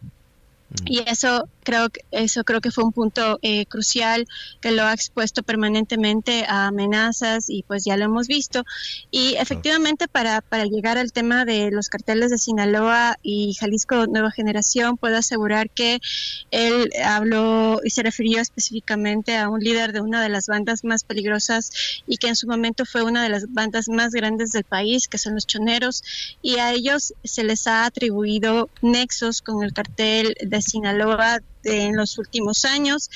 y eso creo que eso creo que fue un punto eh, crucial que lo ha expuesto permanentemente a amenazas y pues ya lo hemos visto. Y efectivamente para, para llegar al tema de los carteles de Sinaloa y Jalisco Nueva Generación puedo asegurar que él habló y se refirió específicamente a un líder de una de las bandas más peligrosas y que en su momento fue una de las bandas más grandes del país que son los choneros y a ellos se les ha atribuido nexos con el cartel de Sinaloa en los últimos años.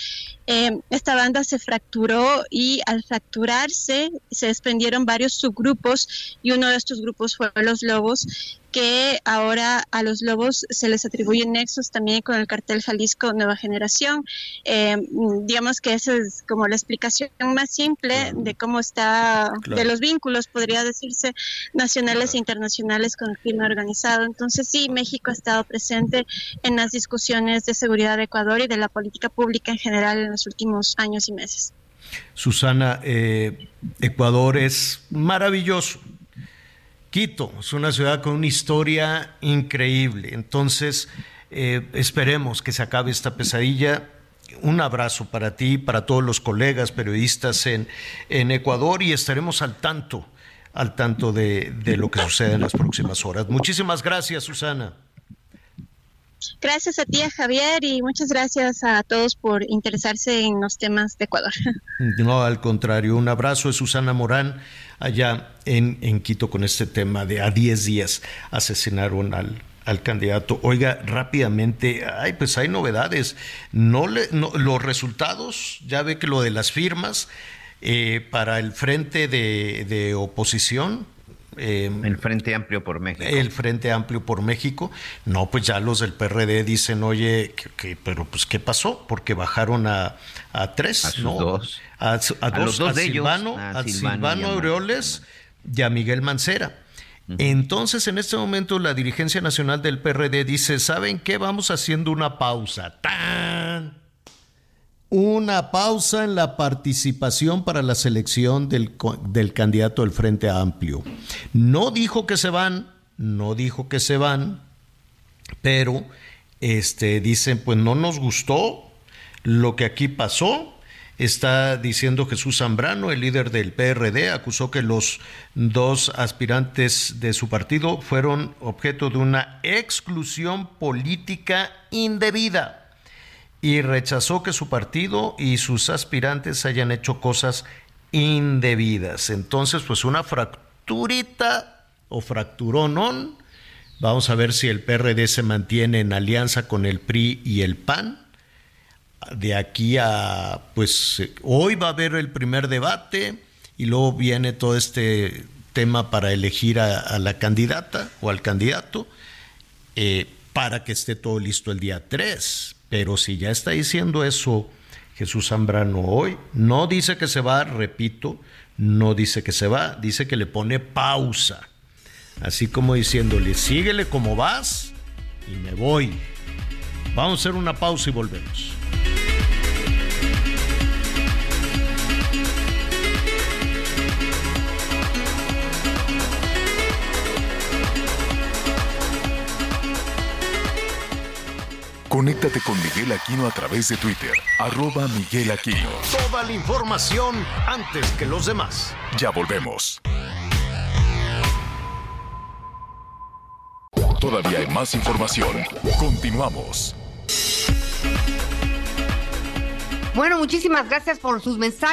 Eh, esta banda se fracturó y al fracturarse se desprendieron varios subgrupos y uno de estos grupos fue Los Lobos que ahora a los lobos se les atribuyen nexos también con el cartel Jalisco Nueva Generación. Eh, digamos que esa es como la explicación más simple de cómo está, de los vínculos, podría decirse, nacionales e internacionales con el crimen organizado. Entonces sí, México ha estado presente en las discusiones de seguridad de Ecuador y de la política pública en general en los últimos años y meses. Susana, eh, Ecuador es maravilloso, Quito es una ciudad con una historia increíble. Entonces, eh, esperemos que se acabe esta pesadilla. Un abrazo para ti, para todos los colegas periodistas en, en Ecuador y estaremos al tanto, al tanto de, de lo que sucede en las próximas horas. Muchísimas gracias, Susana. Gracias a ti, Javier, y muchas gracias a todos por interesarse en los temas de Ecuador. No, al contrario, un abrazo de Susana Morán allá en, en Quito con este tema de a 10 días asesinaron al, al candidato. Oiga, rápidamente, ay, pues hay novedades. No, le, los resultados, ya ve que lo de las firmas eh, para el frente de, de oposición, Em, el Frente Amplio por México. El Frente Amplio por México. No, pues ya los del PRD dicen, oye, que, pero pues ¿qué pasó? Porque bajaron a, a tres, a ¿no? Dos. A, dos, a Silvano, a Silvano, Aureoles y a Miguel Mancera. Entonces, en este momento, la dirigencia nacional del PRD dice, ¿saben qué? Vamos haciendo una pausa. ¡Tan! Una pausa en la participación para la selección del, del, candidato del Frente Amplio. No dijo que se van, no dijo que se van, pero este, dicen, pues no nos gustó lo que aquí pasó, está diciendo Jesús Zambrano, el líder del PRD, acusó que los dos aspirantes de su partido fueron objeto de una exclusión política indebida y rechazó que su partido y sus aspirantes hayan hecho cosas indebidas. Entonces, pues una fracturita o fracturonón. Vamos a ver si el PRD se mantiene en alianza con el PRI y el PAN. De aquí a, pues hoy va a haber el primer debate y luego viene todo este tema para elegir a, la candidata o al candidato eh, para que esté todo listo el día 3. Pero si ya está diciendo eso Jesús Zambrano hoy, no dice que se va, repito, no dice que se va, dice que le pone pausa. Así como diciéndole, síguele como vas y me voy. Vamos a hacer una pausa y volvemos. Conéctate con Miguel Aquino a través de Twitter, arroba Miguel Aquino. Toda la información antes que los demás. Ya volvemos. Todavía hay más información. Continuamos. Bueno, muchísimas gracias por sus mensajes.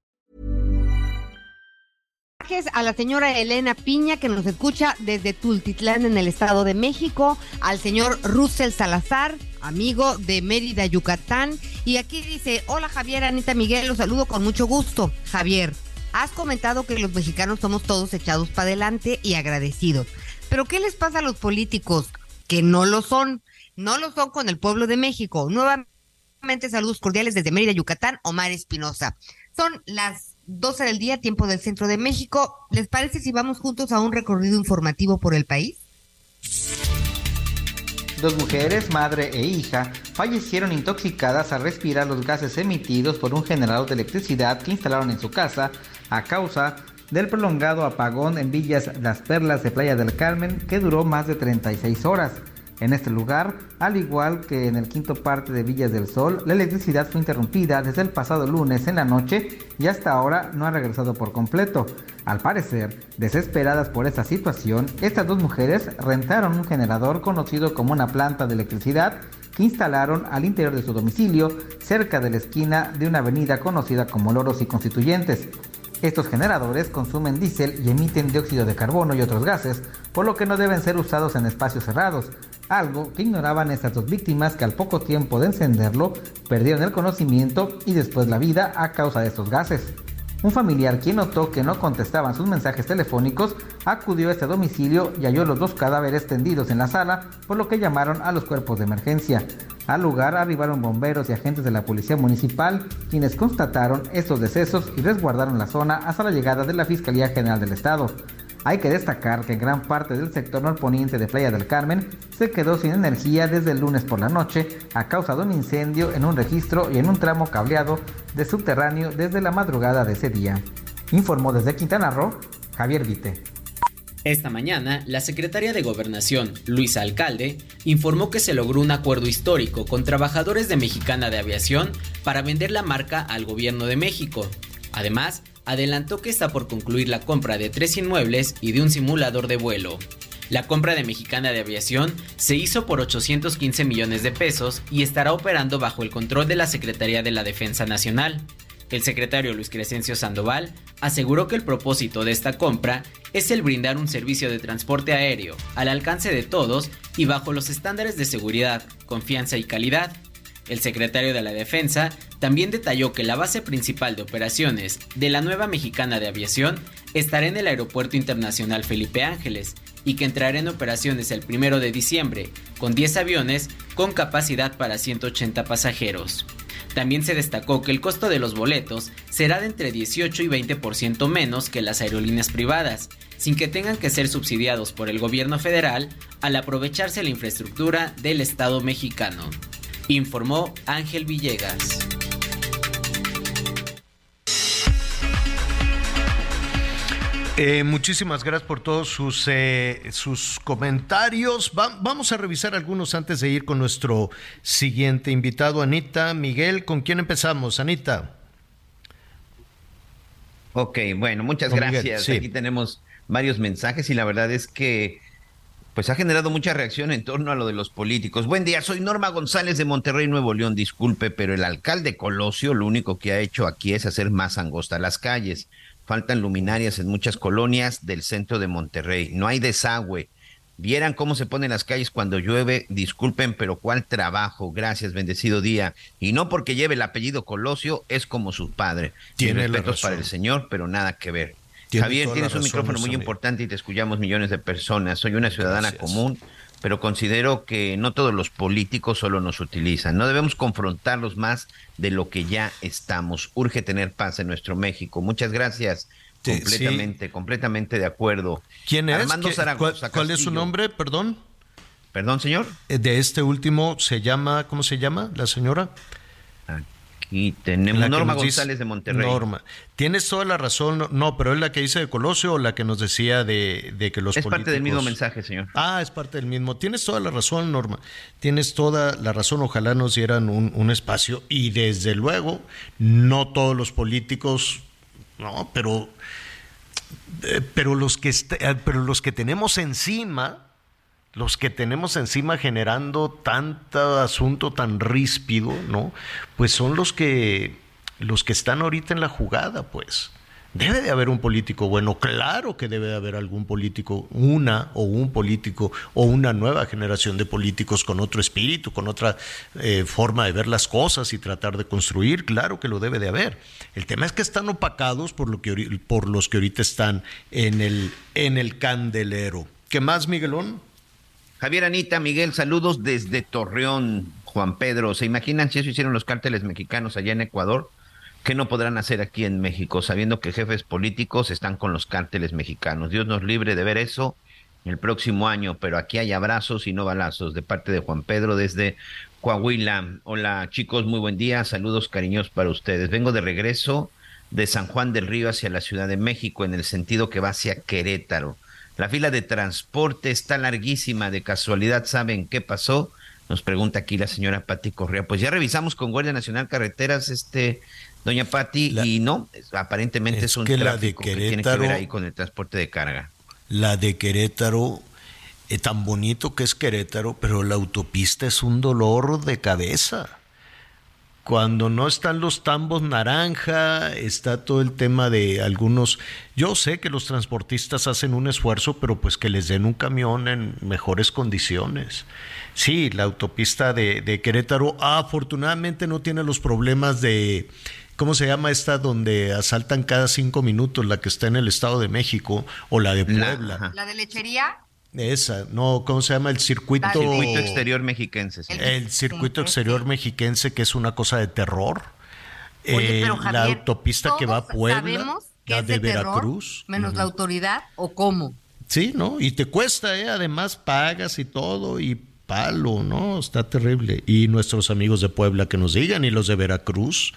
A la señora Elena Piña que nos escucha desde Tultitlán en el Estado de México, al señor Russell Salazar, amigo de Mérida, Yucatán, y aquí dice, "Hola Javier, Anita Miguel, los saludo con mucho gusto." Javier, Has comentado que los mexicanos somos todos echados para adelante y agradecidos. Pero ¿qué les pasa a los políticos que no lo son? No lo son con el pueblo de México. Nuevamente saludos cordiales desde Mérida, Yucatán, Omar Espinosa. Son las 12 del día, tiempo del centro de México. ¿Les parece si vamos juntos a un recorrido informativo por el país? Dos mujeres, madre e hija, fallecieron intoxicadas al respirar los gases emitidos por un generador de electricidad que instalaron en su casa a causa del prolongado apagón en Villas Las Perlas de Playa del Carmen que duró más de 36 horas. En este lugar, al igual que en el quinto parte de Villas del Sol, la electricidad fue interrumpida desde el pasado lunes en la noche y hasta ahora no ha regresado por completo. Al parecer, desesperadas por esta situación, estas dos mujeres rentaron un generador conocido como una planta de electricidad que instalaron al interior de su domicilio cerca de la esquina de una avenida conocida como Loros y Constituyentes. Estos generadores consumen diésel y emiten dióxido de carbono y otros gases, por lo que no deben ser usados en espacios cerrados, algo que ignoraban estas dos víctimas que al poco tiempo de encenderlo perdieron el conocimiento y después la vida a causa de estos gases. Un familiar quien notó que no contestaban sus mensajes telefónicos acudió a este domicilio y halló los dos cadáveres tendidos en la sala, por lo que llamaron a los cuerpos de emergencia. Al lugar arribaron bomberos y agentes de la policía municipal, quienes constataron estos decesos y resguardaron la zona hasta la llegada de la Fiscalía General del Estado. Hay que destacar que gran parte del sector norponiente de Playa del Carmen se quedó sin energía desde el lunes por la noche a causa de un incendio en un registro y en un tramo cableado de subterráneo desde la madrugada de ese día. Informó desde Quintana Roo, Javier Vite. Esta mañana, la secretaria de Gobernación, Luisa Alcalde, informó que se logró un acuerdo histórico con trabajadores de Mexicana de Aviación para vender la marca al gobierno de México. Además, adelantó que está por concluir la compra de tres inmuebles y de un simulador de vuelo. La compra de Mexicana de Aviación se hizo por 815 millones de pesos y estará operando bajo el control de la Secretaría de la Defensa Nacional. El secretario Luis Crescencio Sandoval aseguró que el propósito de esta compra es el brindar un servicio de transporte aéreo al alcance de todos y bajo los estándares de seguridad, confianza y calidad el secretario de la Defensa también detalló que la base principal de operaciones de la nueva mexicana de aviación estará en el Aeropuerto Internacional Felipe Ángeles y que entrará en operaciones el 1 de diciembre con 10 aviones con capacidad para 180 pasajeros. También se destacó que el costo de los boletos será de entre 18 y 20% menos que las aerolíneas privadas, sin que tengan que ser subsidiados por el gobierno federal al aprovecharse la infraestructura del Estado mexicano. Informó Ángel Villegas. Eh, muchísimas gracias por todos sus, eh, sus comentarios. vamos a revisar algunos antes de ir con nuestro siguiente invitado, Anita. Miguel, ¿con quién empezamos? Anita. Ok, bueno, muchas gracias. Aquí tenemos varios mensajes y la verdad es que pues ha generado mucha reacción en torno a lo de los políticos. Buen día, soy Norma González de Monterrey, Nuevo León. Disculpe, pero el alcalde Colosio lo único que ha hecho aquí es hacer más angosta las calles. Faltan luminarias en muchas colonias del centro de Monterrey. No hay desagüe. Vieran cómo se ponen las calles cuando llueve. Disculpen, pero cuál trabajo. Gracias, bendecido día. Y no porque lleve el apellido Colosio, es como su padre. Tiene respetos para el Señor, pero nada que ver. Javier, tienes un micrófono muy importante y te escuchamos millones de personas. Soy una ciudadana común pero considero que no todos los políticos solo nos utilizan. No debemos confrontarlos más de lo que ya estamos. Urge tener paz en nuestro México. Muchas gracias. completamente, completamente de acuerdo. ¿Quién es? Armando Zaragoza. ¿Cuál, es su nombre? Perdón. Perdón, señor. Eh, de este último se llama, ¿cómo se llama la señora? Y tenemos Norma González de Monterrey. Norma. Tienes toda la razón, no, pero es la que dice de Colosio o la que nos decía de, de que los es parte del mismo mensaje, señor. Ah, es parte del mismo. Tienes toda la razón, Norma. Tienes toda la razón. Ojalá nos dieran un, un espacio. Y desde luego, no todos los políticos, no, pero, eh, pero, los, que eh, pero los que tenemos encima los que tenemos encima generando tanto asunto tan ríspido, ¿no? Pues son los que los que están ahorita en la jugada, pues. Debe de haber un político bueno, claro que debe de haber algún político, una o un político o una nueva generación de políticos con otro espíritu, con otra eh, forma de ver las cosas y tratar de construir, claro que lo debe de haber. El tema es que están opacados por, lo que, por los que ahorita están en el, en el candelero. ¿Qué más, Miguelón? Javier Anita, Miguel, saludos desde Torreón, Juan Pedro. ¿Se imaginan si eso hicieron los cárteles mexicanos allá en Ecuador? ¿Qué no podrán hacer aquí en México, sabiendo que jefes políticos están con los cárteles mexicanos? Dios nos libre de ver eso el próximo año, pero aquí hay abrazos y no balazos de parte de Juan Pedro desde Coahuila. Hola chicos, muy buen día, saludos cariños para ustedes. Vengo de regreso de San Juan del Río hacia la Ciudad de México en el sentido que va hacia Querétaro. La fila de transporte está larguísima. De casualidad, ¿saben qué pasó? Nos pregunta aquí la señora Patti Correa. Pues ya revisamos con Guardia Nacional Carreteras, este, doña Patti, y no, aparentemente es, un que tráfico que tiene que ver ahí con el transporte de carga. La de Querétaro, eh, tan bonito que es Querétaro, pero la autopista es un dolor de cabeza cuando no están los tambos naranja, está todo el tema de algunos, yo sé que los transportistas hacen un esfuerzo, pero pues que les den un camión en mejores condiciones. Sí, la autopista de, Querétaro afortunadamente no tiene los problemas de, ¿cómo se llama esta donde asaltan cada cinco minutos, la que está en el Estado de México o la de Puebla? ¿La de lechería? Esa, no, ¿cómo se llama? El circuito, circuito exterior mexiquense. El, circuito exterior mexiquense, que es una cosa de terror. Eh, la autopista que va a Puebla, la de, Veracruz. menos la autoridad, ¿o cómo? Sí, ¿no? Y te cuesta, ¿eh? Además pagas y todo, y palo, ¿no? Está terrible. Y nuestros amigos de Puebla que nos digan, y los de Veracruz.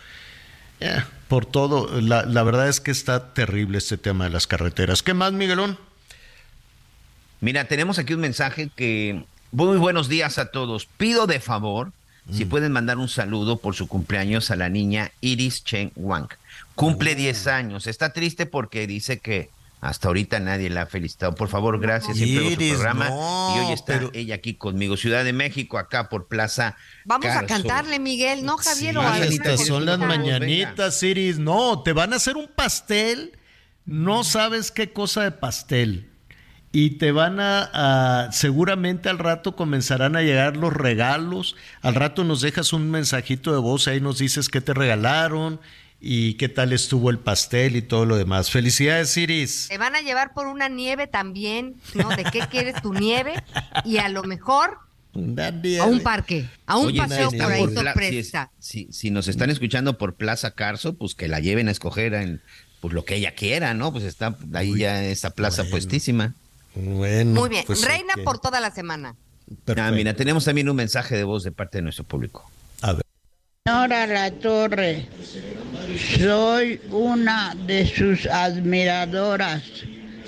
Eh, por todo, la, la verdad es que está terrible este tema de las carreteras. ¿Qué más, Miguelón? Mira, tenemos aquí un mensaje que... Muy buenos días a todos. Pido de favor si mm. pueden mandar un saludo por su cumpleaños a la niña Iris Chen Wang. Cumple 10 años. Está triste porque dice que hasta ahorita nadie la ha felicitado. Por favor, gracias siempre por su programa. y hoy está ella aquí conmigo. Ciudad de México, acá por Plaza. Vamos a cantarle, Miguel, ¿no, Javier? Sí, son las mañanitas, Iris. No, te van a hacer un pastel. No sabes qué cosa de pastel y te van a, seguramente al rato comenzarán a llegar los regalos, al rato nos dejas un mensajito de voz, ahí nos dices qué te regalaron y qué tal estuvo el pastel y todo lo demás. Felicidades, Iris. Te van a llevar por una nieve también, ¿no? ¿De qué quieres tu nieve? Y a lo mejor A un parque, a un paseo por ahí sorpresa. Si, si, nos están escuchando por Plaza Carso, pues que la lleven a escoger en pues lo que ella quiera, ¿no? Pues está ahí ya esa plaza puestísima. Bueno. Muy bien. Pues, Reina por toda la semana. Ah, mira, tenemos también un mensaje de voz de parte de nuestro público. A ver. Señora La Torre, soy una de sus admiradoras.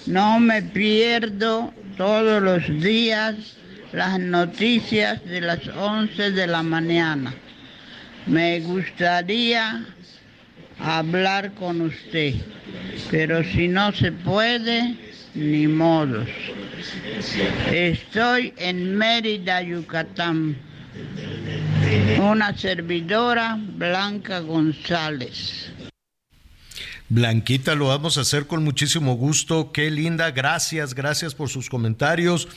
No me pierdo todos los días las noticias de las 11 de la mañana. Me gustaría hablar con usted, pero si no se puede, ni modos. Estoy en Mérida, Yucatán. Una servidora, Blanca González. Blanquita, lo vamos a hacer con muchísimo gusto. Qué linda, gracias, gracias por sus comentarios.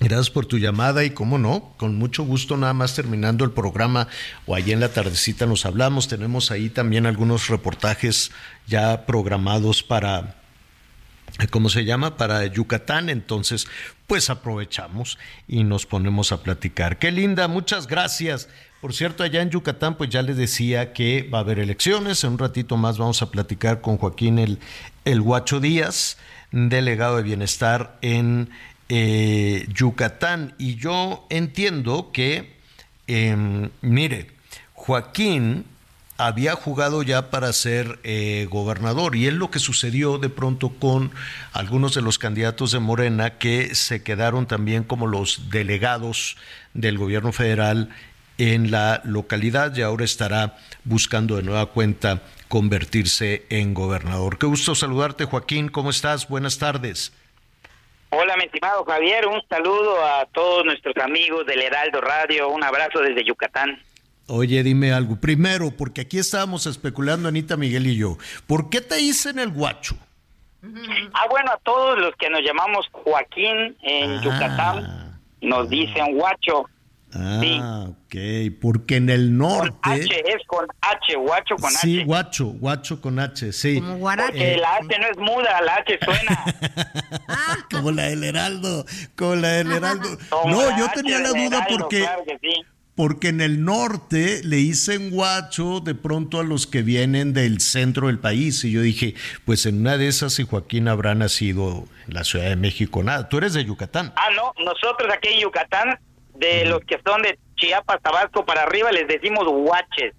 Gracias por tu llamada y cómo no, con mucho gusto nada más terminando el programa o allí en la tardecita nos hablamos. Tenemos ahí también algunos reportajes ya programados para, ¿cómo se llama? Para Yucatán. Entonces, pues aprovechamos y nos ponemos a platicar. Qué linda, muchas gracias. Por cierto, allá en Yucatán, pues ya les decía que va a haber elecciones. En un ratito más vamos a platicar con Joaquín el, el Guacho Díaz, delegado de bienestar en eh, Yucatán. Y yo entiendo que, em, mire, Joaquín había jugado ya para ser eh, gobernador y es lo que sucedió de pronto con algunos de los candidatos de Morena que se quedaron también como los delegados del gobierno federal en la localidad y ahora estará buscando de nueva cuenta convertirse en gobernador. Qué gusto saludarte Joaquín, ¿cómo estás? Buenas tardes. Hola, mi estimado Javier, un saludo a todos nuestros amigos del Heraldo Radio, un abrazo desde Yucatán. Oye, dime algo. Primero, porque aquí estábamos especulando, Anita Miguel y yo. ¿Por qué te dicen el guacho? Ah, bueno, a todos los que nos llamamos Joaquín en ah. Yucatán nos dicen guacho. Ah, ok, porque en el norte... Con H, es con H, guacho con H. Sí, guacho, guacho con H, sí. Como Porque eh, la H no es muda, la H suena. como la del Heraldo, como la del Heraldo. no, yo tenía la duda porque... Porque en el norte le dicen guacho de pronto a los que vienen del centro del país. Y yo dije, pues en una de esas, si Joaquín habrá nacido en la Ciudad de México, nada. Tú eres de Yucatán. Ah, no, nosotros aquí en Yucatán de los que son de Chiapas, Tabasco para arriba, les decimos guaches.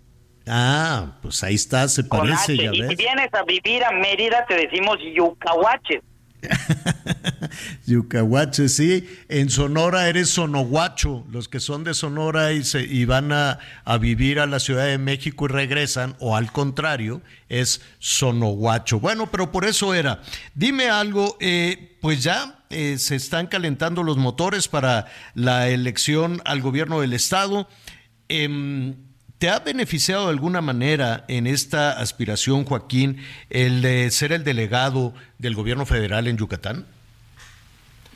Ah, pues ahí está, se parece, ya Y si vienes a vivir a Mérida, te decimos yucahuaches. Yucahuache, sí. En Sonora eres sonoguacho. Los que son de Sonora y, se, y van a, a, vivir a la Ciudad de México y regresan, o al contrario, es sonoguacho. Bueno, pero por eso era. Dime algo, eh, pues ya eh, se están calentando los motores para la elección al gobierno del Estado. Eh, ¿Te ha beneficiado de alguna manera en esta aspiración, Joaquín, el de ser el delegado del gobierno federal en Yucatán?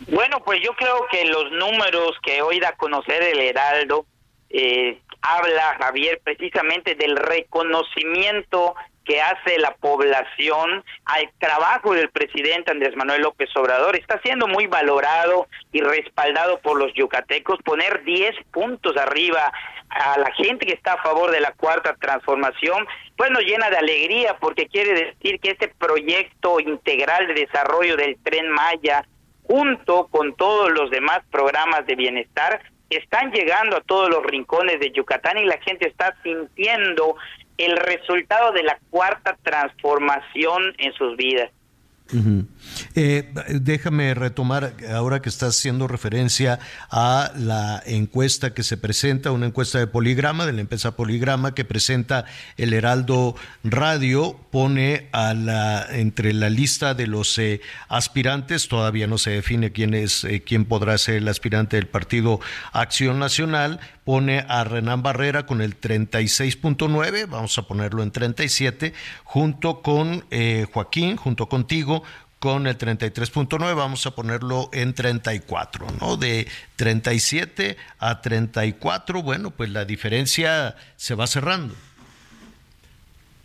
Bueno, pues yo creo que los números que hoy da a conocer el Heraldo eh, habla, Javier, precisamente del reconocimiento que hace la población al trabajo del presidente Andrés Manuel López Obrador. Está siendo muy valorado y respaldado por los yucatecos. Poner 10 puntos arriba a la gente que está a favor de la cuarta transformación, pues nos llena de alegría porque quiere decir que este proyecto integral de desarrollo del tren Maya, junto con todos los demás programas de bienestar, están llegando a todos los rincones de Yucatán y la gente está sintiendo el resultado de la cuarta transformación en sus vidas. Eh, déjame retomar ahora que estás haciendo referencia a la encuesta que se presenta, una encuesta de Poligrama, de la empresa Poligrama, que presenta el Heraldo Radio, pone a la, entre la lista de los eh, aspirantes, todavía no se define quién es, eh, quién podrá ser el aspirante del partido Acción Nacional, pone a Renán Barrera con el 36.9, vamos a ponerlo en 37, junto con Joaquín, junto contigo, con el 33.9, vamos a ponerlo en 34, ¿no? De 37 a 34, bueno, pues la diferencia se va cerrando.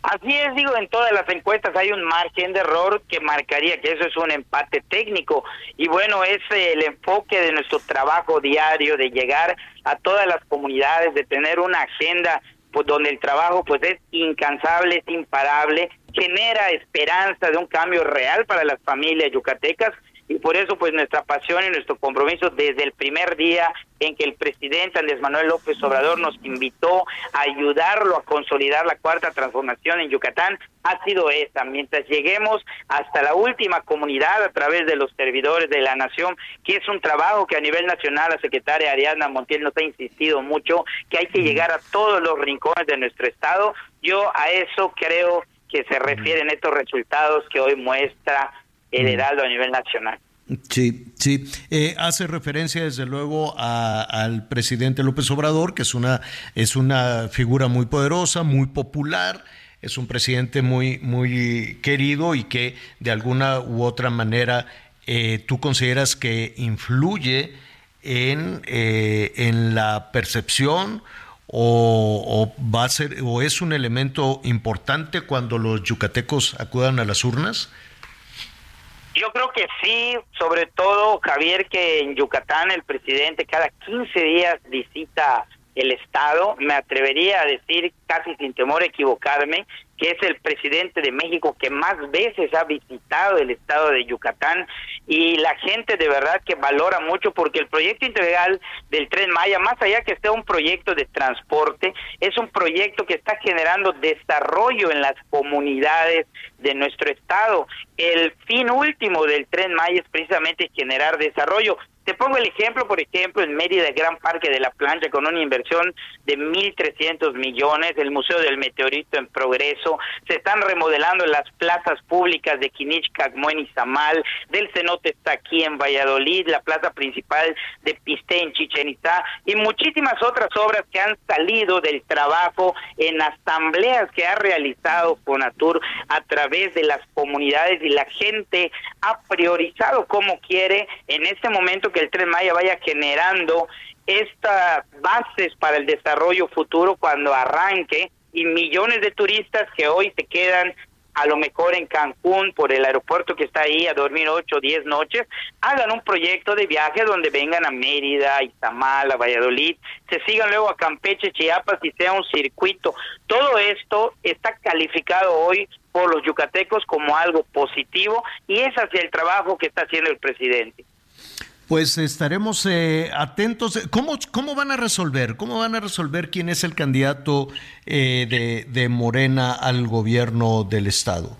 Así es, digo, en todas las encuestas hay un margen de error que marcaría que eso es un empate técnico. Y bueno, es el enfoque de nuestro trabajo diario, de llegar a todas las comunidades, de tener una agenda pues donde el trabajo pues es incansable, es imparable, genera esperanza de un cambio real para las familias yucatecas y por eso pues nuestra pasión y nuestro compromiso desde el primer día en que el presidente Andrés Manuel López Obrador nos invitó a ayudarlo a consolidar la cuarta transformación en Yucatán ha sido esta. Mientras lleguemos hasta la última comunidad a través de los servidores de la nación, que es un trabajo que a nivel nacional la secretaria Ariadna Montiel nos ha insistido mucho, que hay que llegar a todos los rincones de nuestro estado. Yo a eso creo que se refieren estos resultados que hoy muestra el Heraldo a nivel nacional. Sí, sí. Eh, hace referencia desde luego al presidente López Obrador, que es una, es una figura muy poderosa, muy popular, es un presidente muy, muy querido y que de alguna u otra manera eh, tú consideras que influye en, eh, en la percepción o, va a ser o es un elemento importante cuando los yucatecos acudan a las urnas? Yo creo que sí, sobre todo Javier, que en Yucatán el presidente cada 15 días visita el Estado, me atrevería a decir casi sin temor a equivocarme, que es el presidente de México que más veces ha visitado el estado de Yucatán y la gente de verdad que valora mucho porque el proyecto integral del tren Maya, más allá que sea un proyecto de transporte, es un proyecto que está generando desarrollo en las comunidades de nuestro estado. El fin último del tren Maya es precisamente generar desarrollo. Te pongo el ejemplo, por ejemplo, en Mérida, el Gran Parque de la Plancha, con una inversión de 1.300 millones, el Museo del Meteorito en progreso, se están remodelando las plazas públicas de Quinich, Cagmuén y Zamal, del cenote está aquí en Valladolid, la plaza principal de Pisté en Chichen Itzá, y muchísimas otras obras que han salido del trabajo en asambleas que ha realizado Conatur a través de las comunidades y la gente ha priorizado como quiere en este momento que el Tren Maya vaya generando estas bases para el desarrollo futuro cuando arranque y millones de turistas que hoy se quedan a lo mejor en Cancún por el aeropuerto que está ahí a dormir ocho o diez noches, hagan un proyecto de viaje donde vengan a Mérida, Izamal, a Valladolid, se sigan luego a Campeche, Chiapas y sea un circuito. Todo esto está calificado hoy por los yucatecos como algo positivo y es hacia el trabajo que está haciendo el presidente pues estaremos eh, atentos. ¿Cómo, ¿Cómo van a resolver? ¿Cómo van a resolver quién es el candidato eh, de, de Morena al gobierno del Estado?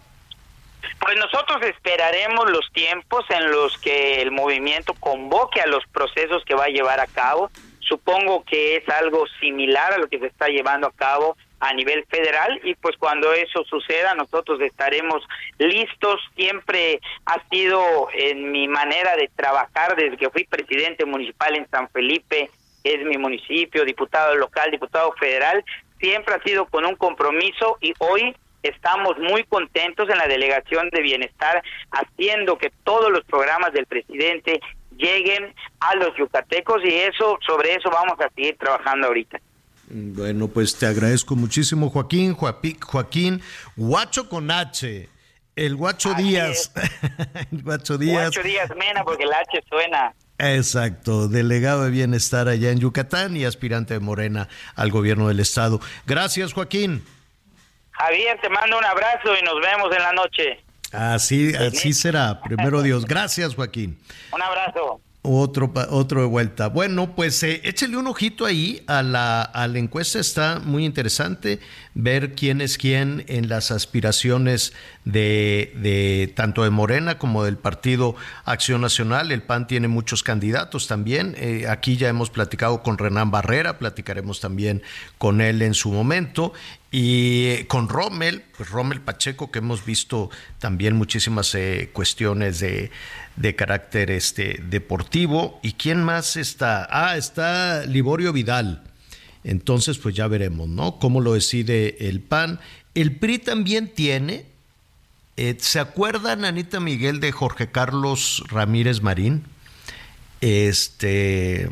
Pues nosotros esperaremos los tiempos en los que el movimiento convoque a los procesos que va a llevar a cabo. Supongo que es algo similar a lo que se está llevando a cabo a nivel federal y pues cuando eso suceda nosotros estaremos listos. Siempre ha sido en mi manera de trabajar desde que fui presidente municipal en San Felipe, es mi municipio, diputado local, diputado federal, siempre ha sido con un compromiso y hoy estamos muy contentos en la delegación de bienestar haciendo que todos los programas del presidente lleguen a los yucatecos y eso sobre eso vamos a seguir trabajando ahorita. Bueno, pues te agradezco muchísimo, Joaquín, Joaquín, Guacho con H, el Guacho Díaz. el Guacho Díaz. Guacho Díaz Mena, porque el H suena. Exacto, delegado de bienestar allá en Yucatán y aspirante de Morena al gobierno del estado. Gracias, Joaquín. Javier, te mando un abrazo y nos vemos en la noche. Así, así será. Primero Dios. Gracias, Joaquín. Un abrazo. Otro, otro de vuelta. Bueno, pues eh, échale un ojito ahí a la, a la encuesta. Está muy interesante ver quién es quién en las aspiraciones de, de, tanto de Morena como del Partido Acción Nacional. El PAN tiene muchos candidatos también. Eh, aquí ya hemos platicado con Renán Barrera, platicaremos también con él en su momento. Y con Rommel, pues Rommel Pacheco, que hemos visto también muchísimas eh, cuestiones de, de, carácter este, deportivo. ¿Y quién más está? Ah, está Liborio Vidal. Entonces, pues ya veremos, ¿no? Cómo lo decide el PAN. El PRI también tiene. Eh, ¿Se acuerdan, Anita Miguel, de Jorge Carlos Ramírez Marín? Este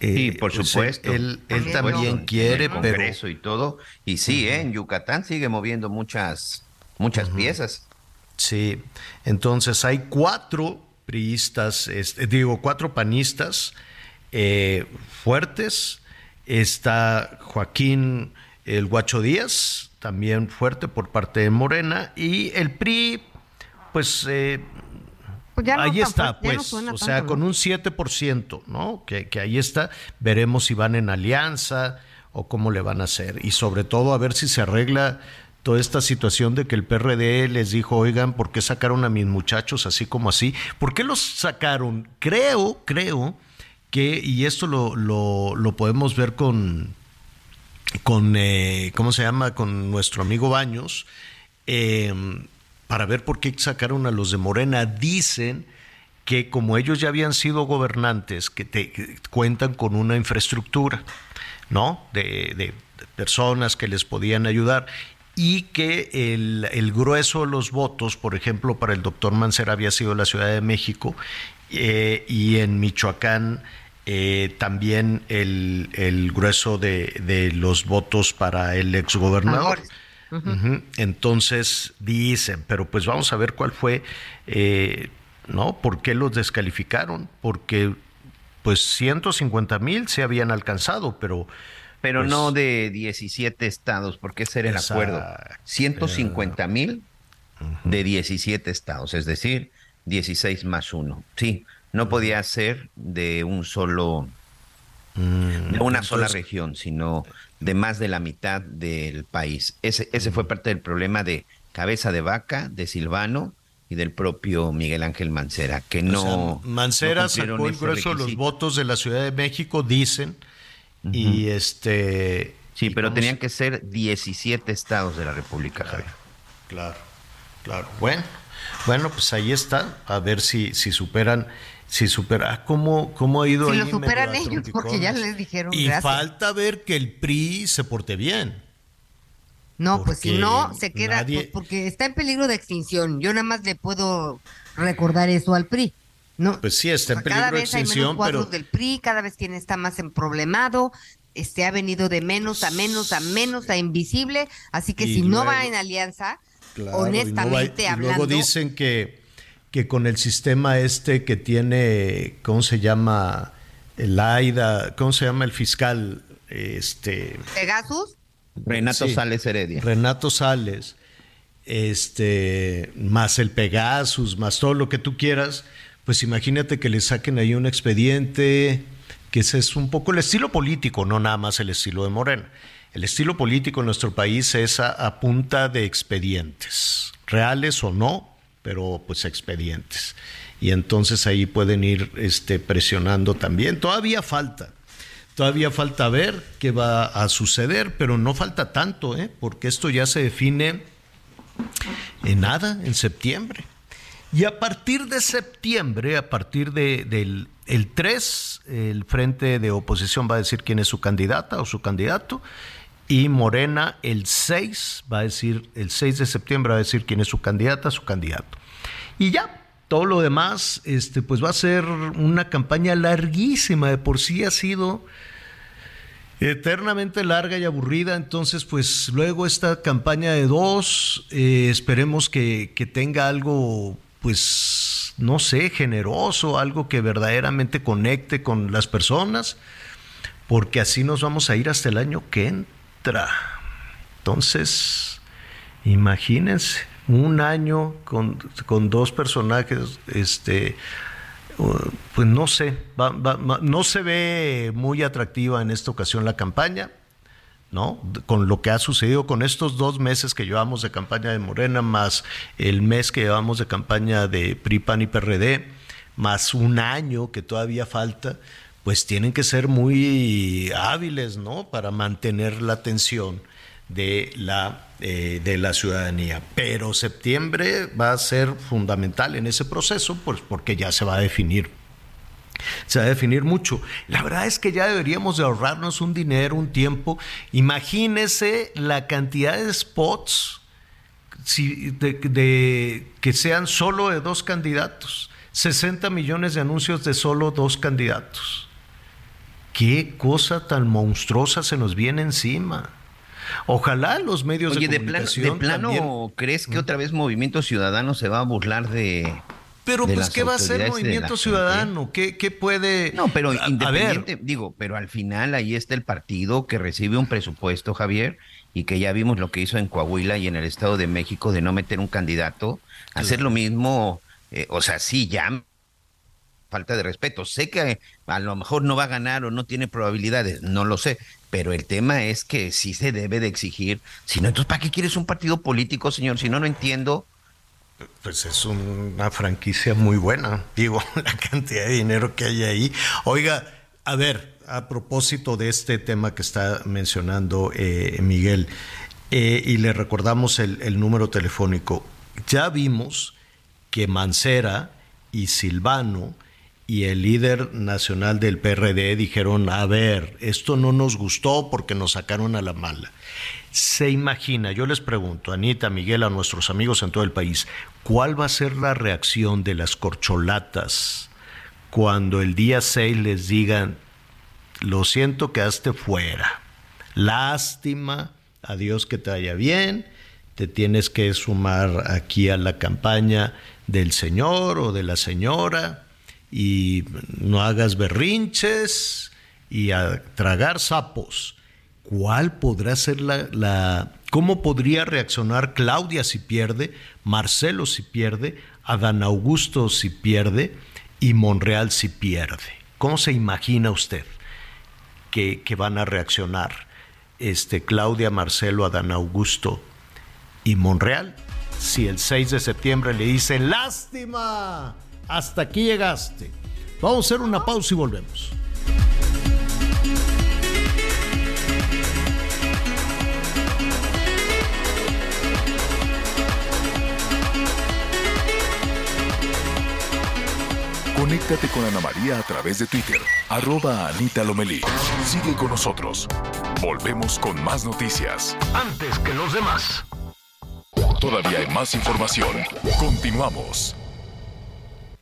sí, por pues, supuesto. Él, él también quiere, pero... y todo. Y sí, ¿eh? en Yucatán sigue moviendo muchas, muchas piezas. Sí, entonces hay cuatro priistas, este, digo, cuatro panistas eh, fuertes. Está Joaquín el Guacho Díaz, también fuerte por parte de Morena, y el PRI, pues, eh, pues ahí está, pues, o sea, con un 7%, ¿no? Que, que ahí está, veremos si van en alianza o cómo le van a hacer, y sobre todo a ver si se arregla toda esta situación de que el PRD les dijo, oigan, ¿por qué sacaron a mis muchachos así como así? ¿Por qué los sacaron? Creo, creo que, y esto lo, lo, podemos ver con, con eh, ¿cómo se llama? Con nuestro amigo Baños, em, para ver por qué sacaron a los de Morena. Dicen que como ellos ya habían sido gobernantes, que, te, cuentan con una infraestructura, ¿no? De, de, personas que les podían ayudar y que el, grueso de los votos, por ejemplo, para el doctor Mancera había sido la Ciudad de México eh, y en Michoacán eh, también el, grueso de, los votos para el exgobernador. Entonces dicen, pero pues vamos a ver cuál fue, eh, ¿no? ¿Por qué los descalificaron? Porque pues 150 mil se habían alcanzado, pero pero pues no de 17 estados, porque ese era el acuerdo. 150 mil de 17 estados, es decir, 16 más uno. Sí, no podía ser de un solo, mm, de una sola región, sino de más de la mitad del país. Ese, ese fue parte del problema de Cabeza de Vaca, de Silvano y del propio Miguel Ángel Mancera, que no... Mancera sacó el grueso de los votos de la Ciudad de México, dicen, y este. Sí, pero tenían que ser 17 estados de la República, Javier. Claro, claro. Bueno, bueno, pues ahí está. A ver si, si superan. Si supera, ¿cómo, ¿cómo ha ido si lo superan ellos, porque ya les dijeron. Y falta ver que el PRI se porte bien. No, pues si no, se queda, pues, porque está en peligro de extinción. Yo nada más le puedo recordar eso al PRI. No, pues sí, está en peligro cada vez hay menos cuadros del PRI, cada vez tiene está más emproblemado, este ha venido de menos a menos a menos a invisible, así que si no va en alianza, honestamente hablando. luego dicen que, que con el sistema este que tiene, ¿cómo se llama? El AIDA, ¿cómo se llama el fiscal? Este. Pegasus. Renato Sales Heredia. Renato Sales, este, más el Pegasus, más todo lo que tú quieras pues imagínate que le saquen ahí un expediente, que ese es un poco el estilo político, no nada más el estilo de Morena. El estilo político en nuestro país es a, punta de expedientes, reales o no, pero pues expedientes. Y entonces ahí pueden ir este, presionando también. Todavía falta, todavía falta ver qué va a suceder, pero no falta tanto, ¿eh? porque esto ya se define en nada, en septiembre. Y a partir de septiembre, a partir de, del el 3, el Frente de Oposición va a decir quién es su candidata o su candidato. Y Morena el 6 va a decir, el 6 de septiembre va a decir quién es su candidata, su candidato. Y ya, todo lo demás, este, pues va a ser una campaña larguísima, de por sí ha sido eternamente larga y aburrida, entonces pues luego esta campaña de dos, eh, esperemos que, que tenga algo pues, no sé, generoso, algo que verdaderamente conecte con las personas, porque así nos vamos a ir hasta el año que entra. Entonces, imagínense, un año con, dos personajes, este, pues no sé, no se ve muy atractiva en esta ocasión la campaña. ¿no? Con lo que ha sucedido con estos dos meses que llevamos de campaña de Morena, más el mes que llevamos de campaña de PRI, PAN y PRD, más un año que todavía falta, pues tienen que ser muy hábiles, ¿no? Para mantener la atención de la, eh, de la ciudadanía. Pero septiembre va a ser fundamental en ese proceso, pues porque ya se va a definir se va a definir mucho. La verdad es que ya deberíamos de ahorrarnos un dinero, un tiempo. Imagínese la cantidad de spots de, que sean solo de dos candidatos. 60 millones de anuncios de solo dos candidatos. Qué cosa tan monstruosa se nos viene encima. Ojalá los medios de comunicación. ¿De plano crees que otra vez Movimiento Ciudadano se va a burlar de, pero pues, ¿qué va a hacer Movimiento Ciudadano? ¿Qué, ¿Qué, puede...? No, pero independiente, digo, pero al final ahí está el partido que recibe un presupuesto, Javier, y que ya vimos lo que hizo en Coahuila y en el Estado de México de no meter un candidato, hacer lo mismo, eh, o sea, sí, ya falta de respeto. Sé que a lo mejor no va a ganar o no tiene probabilidades, no lo sé, pero el tema es que sí se debe de exigir. Si no, entonces, ¿para qué quieres un partido político, señor? Si no, no entiendo pues es una franquicia muy buena, digo, la cantidad de dinero que hay ahí. Oiga, a ver, a propósito de este tema que está mencionando eh, Miguel, eh, y le recordamos el, el número telefónico, ya vimos que Mancera y Silvano y el líder nacional del PRD dijeron, a ver, esto no nos gustó porque nos sacaron a la mala se imagina, yo les pregunto, Anita, Miguel, a nuestros amigos en todo el país, ¿cuál va a ser la reacción de las corcholatas cuando el día 6 les digan, lo siento, quedaste fuera, lástima, adiós que te vaya bien, te tienes que sumar aquí a la campaña del señor o de la señora y no hagas berrinches y a tragar sapos cuál podrá ser la, cómo podría reaccionar Claudia si pierde, Marcelo si pierde, Adán Augusto si pierde y Monreal si pierde. ¿Cómo se imagina usted que, que van a reaccionar este, Claudia, Marcelo, Adán Augusto y Monreal? Si el 6 de septiembre le dicen, lástima, hasta aquí llegaste. Vamos a hacer una pausa y volvemos. Conéctate con Ana María a través de Twitter, arroba Anita Lomelí. Sigue con nosotros. Volvemos con más noticias. Antes que los demás. Todavía hay más información. Continuamos.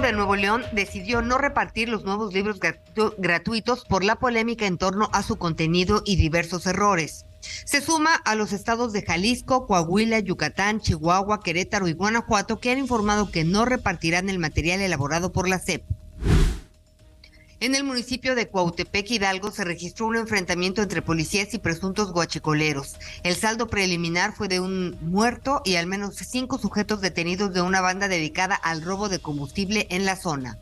de Nuevo León decidió no repartir los nuevos libros gratuitos por la polémica en torno a su contenido y diversos errores. Se suma a los estados de Jalisco, Coahuila, Yucatán, Chihuahua, Querétaro y Guanajuato que han informado que no repartirán el material elaborado por la CEP. En el municipio de Cuautepec, Hidalgo, se registró un enfrentamiento entre policías y presuntos guachicoleros. El saldo preliminar fue de un muerto y al menos cinco sujetos detenidos de una banda dedicada al robo de combustible en la zona.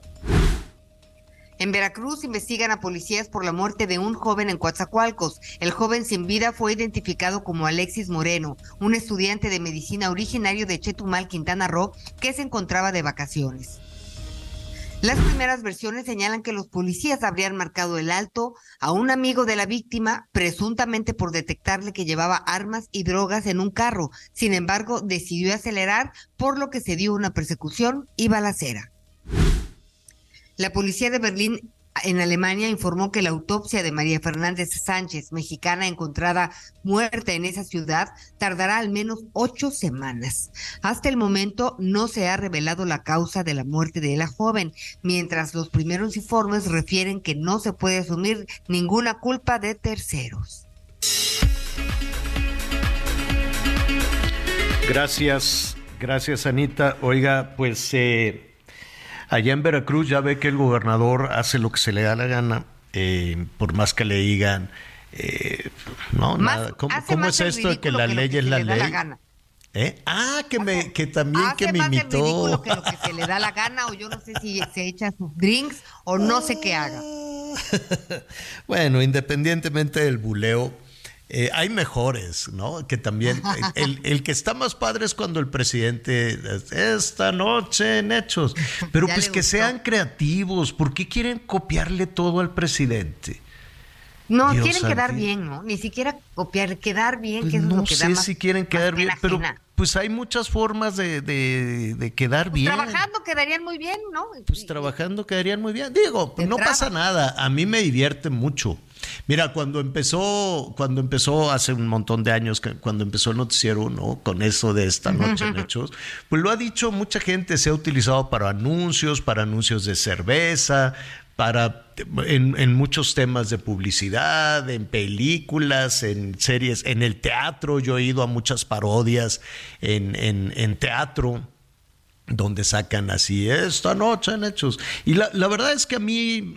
En Veracruz investigan a policías por la muerte de un joven en Coatzacoalcos. El joven sin vida fue identificado como Alexis Moreno, un estudiante de medicina originario de Chetumal, Quintana Roo, que se encontraba de vacaciones. Las primeras versiones señalan que los policías habrían marcado el alto a un amigo de la víctima, presuntamente por detectarle que llevaba armas y drogas en un carro. Sin embargo, decidió acelerar, por lo que se dio una persecución y balacera. La policía de Berlín en Alemania informó que la autopsia de María Fernández Sánchez, mexicana encontrada muerta en esa ciudad, tardará al menos ocho semanas. Hasta el momento no se ha revelado la causa de la muerte de la joven, mientras los primeros informes refieren que no se puede asumir ninguna culpa de terceros. Gracias, gracias Anita. Oiga, pues eh, Allá en Veracruz ya ve que el gobernador hace lo que se le da la gana, eh, por más que le digan, eh, no, nada. ¿Cómo, es esto de que la ley es la ley? ¿Eh? Ah, que me, que también que me imitó. que lo que se le da la gana, o yo no sé si se echa sus drinks o no sé qué haga. bueno, independientemente del buleo, eh, hay mejores, ¿no? Que también, el, que está más padre es cuando el presidente, esta noche en hechos, pero pues que sean creativos, ¿por qué quieren copiarle todo al presidente? No, quieren quedar bien, ¿no? Ni siquiera copiar, quedar bien, pues que es no lo que sé si quieren quedar bien, pero pues hay muchas formas de, de, quedar pues bien. Trabajando quedarían muy bien, ¿no? Pues trabajando quedarían muy bien. Digo, no pasa nada, a mí me divierte mucho. Mira, cuando empezó, cuando empezó hace un montón de años, cuando empezó el noticiero, ¿no? Con eso de esta noche en hechos, pues lo ha dicho mucha gente, se ha utilizado para anuncios, para anuncios de cerveza, para en, muchos temas de publicidad, en películas, en series, en el teatro. Yo he ido a muchas parodias en, en teatro donde sacan así esta noche en hechos. Y la, la verdad es que a mí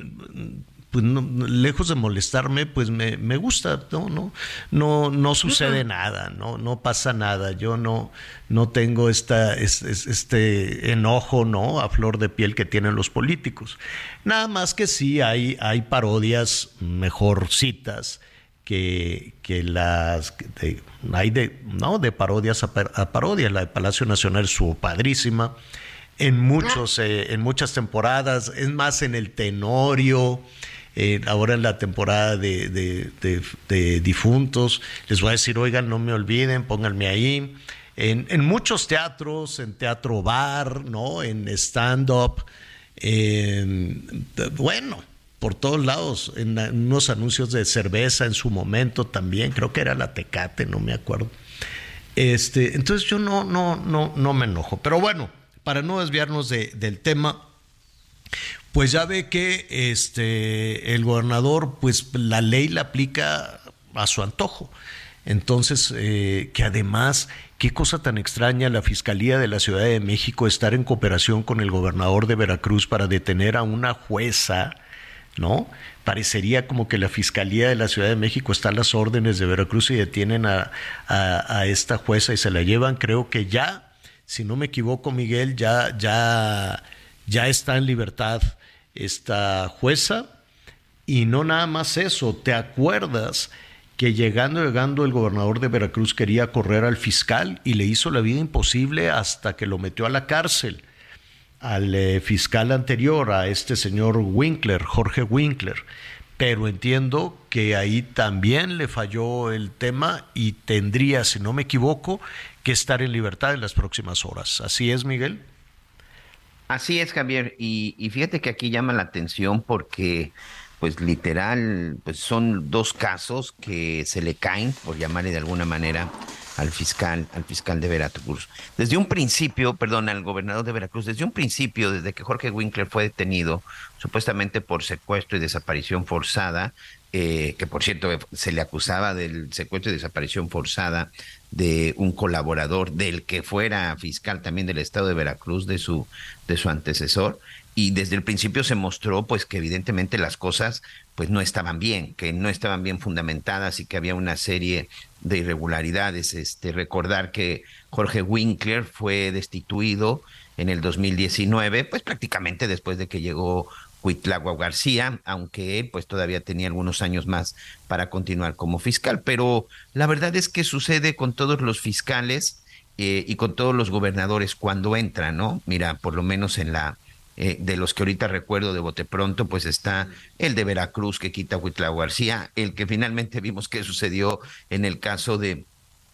pues lejos de molestarme, pues me, me, gusta, no, no, no, no sucede nada, no, no pasa nada. Yo no, no tengo esta, este, enojo, ¿no? A flor de piel que tienen los políticos. Nada más que sí hay, hay parodias mejorcitas que, que las hay de, ¿no? de parodias a, parodias. La de Palacio Nacional su padrísima. En muchos, eh, en muchas temporadas, es más en el Tenorio, ahora en la temporada de, difuntos. Les voy a decir, oigan, no me olviden, pónganme ahí. En, muchos teatros, en teatro bar, ¿no? En stand-up, bueno, por todos lados, en, unos anuncios de cerveza en su momento también, creo que era la Tecate, no me acuerdo. Este, entonces yo no, no, no, no me enojo. Pero bueno, para no desviarnos del tema, pues ya ve que este, el gobernador, pues la ley la aplica a su antojo. Entonces, eh, que además, qué cosa tan extraña la Fiscalía de la Ciudad de México estar en cooperación con el gobernador de Veracruz para detener a una jueza, ¿no? Parecería como que la Fiscalía de la Ciudad de México está a las órdenes de Veracruz y detienen a, a esta jueza y se la llevan, creo que ya, si no me equivoco, Miguel, ya, ya, ya está en libertad esta jueza. Y no nada más eso, ¿te acuerdas que llegando, llegando el gobernador de Veracruz quería correr al fiscal y le hizo la vida imposible hasta que lo metió a la cárcel? Al eh, fiscal anterior, a este señor Winkler, Jorge Winkler. Pero entiendo que ahí también le falló el tema y tendría, si no me equivoco, que estar en libertad en las próximas horas. ¿Así es, Miguel? Así es, Javier. Y, fíjate que aquí llama la atención porque, pues literal, pues son dos casos que se le caen, por llamarle de alguna manera, al fiscal, al fiscal de Veracruz. Desde un principio, perdón, al gobernador de Veracruz, desde un principio, desde que Jorge Winkler fue detenido, supuestamente por secuestro y desaparición forzada, eh, que por cierto se le acusaba del secuestro y desaparición forzada de un colaborador del que fuera fiscal también del estado de Veracruz, de su, de su antecesor, y desde el principio se mostró pues que evidentemente las cosas pues no estaban bien, que no estaban bien fundamentadas y que había una serie de irregularidades. Este, recordar que Jorge Winkler fue destituido en el 2019, pues prácticamente después de que llegó Huitlagua García, aunque él pues todavía tenía algunos años más para continuar como fiscal. Pero la verdad es que sucede con todos los fiscales eh, y con todos los gobernadores cuando entran, ¿no? Mira, por lo menos en la eh, de los que ahorita recuerdo de bote pronto, pues está el de Veracruz que quita Huitlagua García, el que finalmente vimos que sucedió en el caso de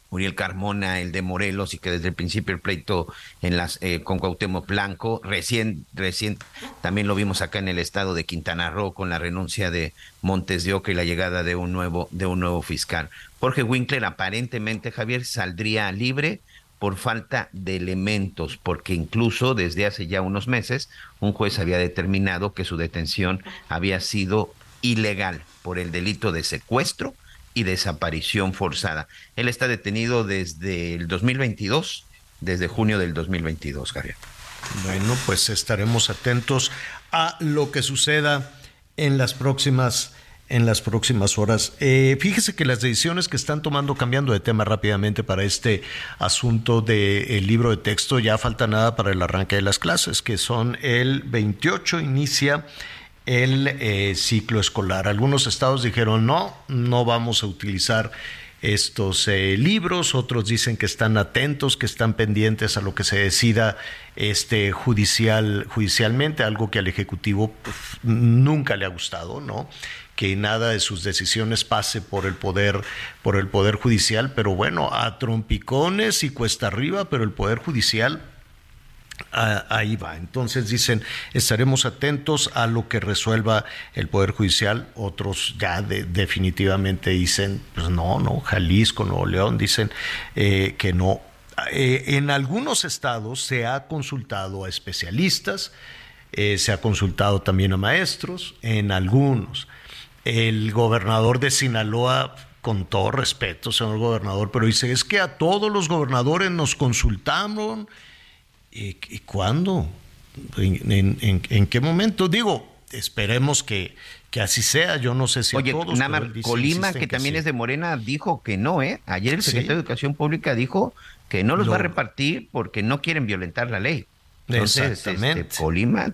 Uriel Carmona, el de Morelos, y que desde el principio el pleito en las, eh, con Cuauhtémoc Blanco, recién, recién también lo vimos acá en el estado de Quintana Roo con la renuncia de Montes de Oca y la llegada de un nuevo, de un nuevo fiscal. Jorge Winkler aparentemente, Javier, saldría libre por falta de elementos, porque incluso desde hace ya unos meses un juez había determinado que su detención había sido ilegal por el delito de secuestro y desaparición forzada. Él está detenido desde el 2022, desde junio del 2022, Javier. Bueno, pues estaremos atentos a lo que suceda en las próximas en las próximas horas. Eh, fíjese que las decisiones que están tomando, cambiando de tema rápidamente para este asunto del libro de texto, ya falta nada para el arranque de las clases, que son el 28 inicia el eh, ciclo escolar. Algunos estados dijeron no, no vamos a utilizar estos eh, libros, otros dicen que están atentos, que están pendientes a lo que se decida este judicial judicialmente, algo que al ejecutivo nunca le ha gustado, ¿no? que nada de sus decisiones pase por el poder por el poder judicial, pero bueno, a trompicones y cuesta arriba, pero el poder judicial ahí va. Entonces dicen, estaremos atentos a lo que resuelva el Poder Judicial. Otros ya definitivamente dicen, pues no, no, Jalisco, Nuevo León, dicen eh, que no. Eh, en algunos estados se ha consultado a especialistas, eh, se ha consultado también a maestros, en algunos. El gobernador de Sinaloa con todo respeto, señor gobernador, pero dice, es que a todos los gobernadores nos consultaron ¿Y, cuándo? ¿En, qué momento? Digo, esperemos que, que así sea. Yo no sé si Oye, a todos. Colima, que, también es de Morena, dijo que no, ¿eh? Ayer el secretario de Educación Pública dijo que no los va a repartir porque no quieren violentar la ley. Entonces, Exactamente. Este, Colima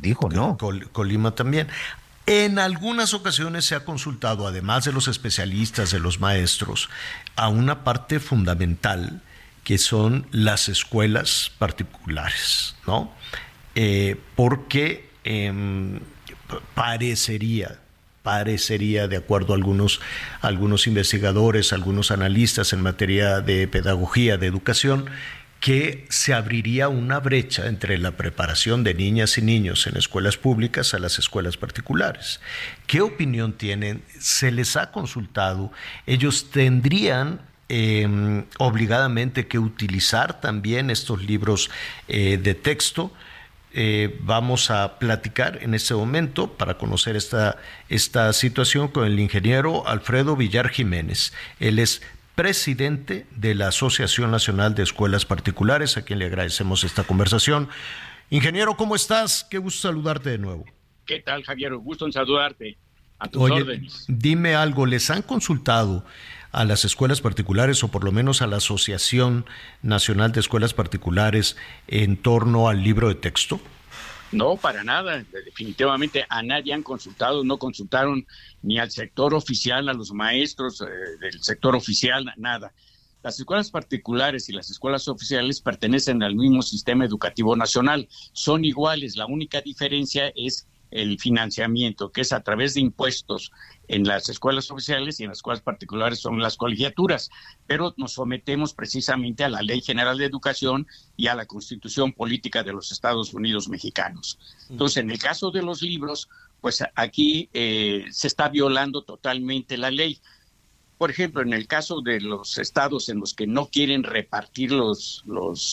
dijo no. Colima también. En algunas ocasiones se ha consultado, además de los especialistas, de los maestros, a una parte fundamental que son las escuelas particulares, ¿no? Eh, porque em, parecería, parecería, de acuerdo a algunos, algunos investigadores, algunos analistas en materia de pedagogía, de educación, que se abriría una brecha entre la preparación de niñas y niños en escuelas públicas a las escuelas particulares. ¿Qué opinión tienen? ¿Se les ha consultado? Ellos tendrían Em, obligadamente que utilizar también estos libros eh, de texto. Eh, vamos a platicar en este momento para conocer esta, esta situación con el ingeniero Alfredo Villar Jiménez. Él es presidente de la Asociación Nacional de Escuelas Particulares, a quien le agradecemos esta conversación. Ingeniero, ¿cómo estás? Qué gusto saludarte de nuevo. ¿Qué tal, Javier? Gusto en saludarte. A tus órdenes. Dime algo, ¿les han consultado a las escuelas particulares o por lo menos a la Asociación Nacional de Escuelas Particulares en torno al libro de texto? No, para nada. Definitivamente a nadie han consultado, no consultaron ni al sector oficial, a los maestros eh, del sector oficial, nada. Las escuelas particulares y las escuelas oficiales pertenecen al mismo sistema educativo nacional. Son iguales. La única diferencia es el financiamiento, que es a través de impuestos en las escuelas oficiales y en las escuelas particulares son las colegiaturas, pero nos sometemos precisamente a la Ley General de Educación y a la Constitución Política de los Estados Unidos Mexicanos. Entonces, en el caso de los libros, pues aquí eh, se está violando totalmente la ley. Por ejemplo, en el caso de los estados en los que no quieren repartir los,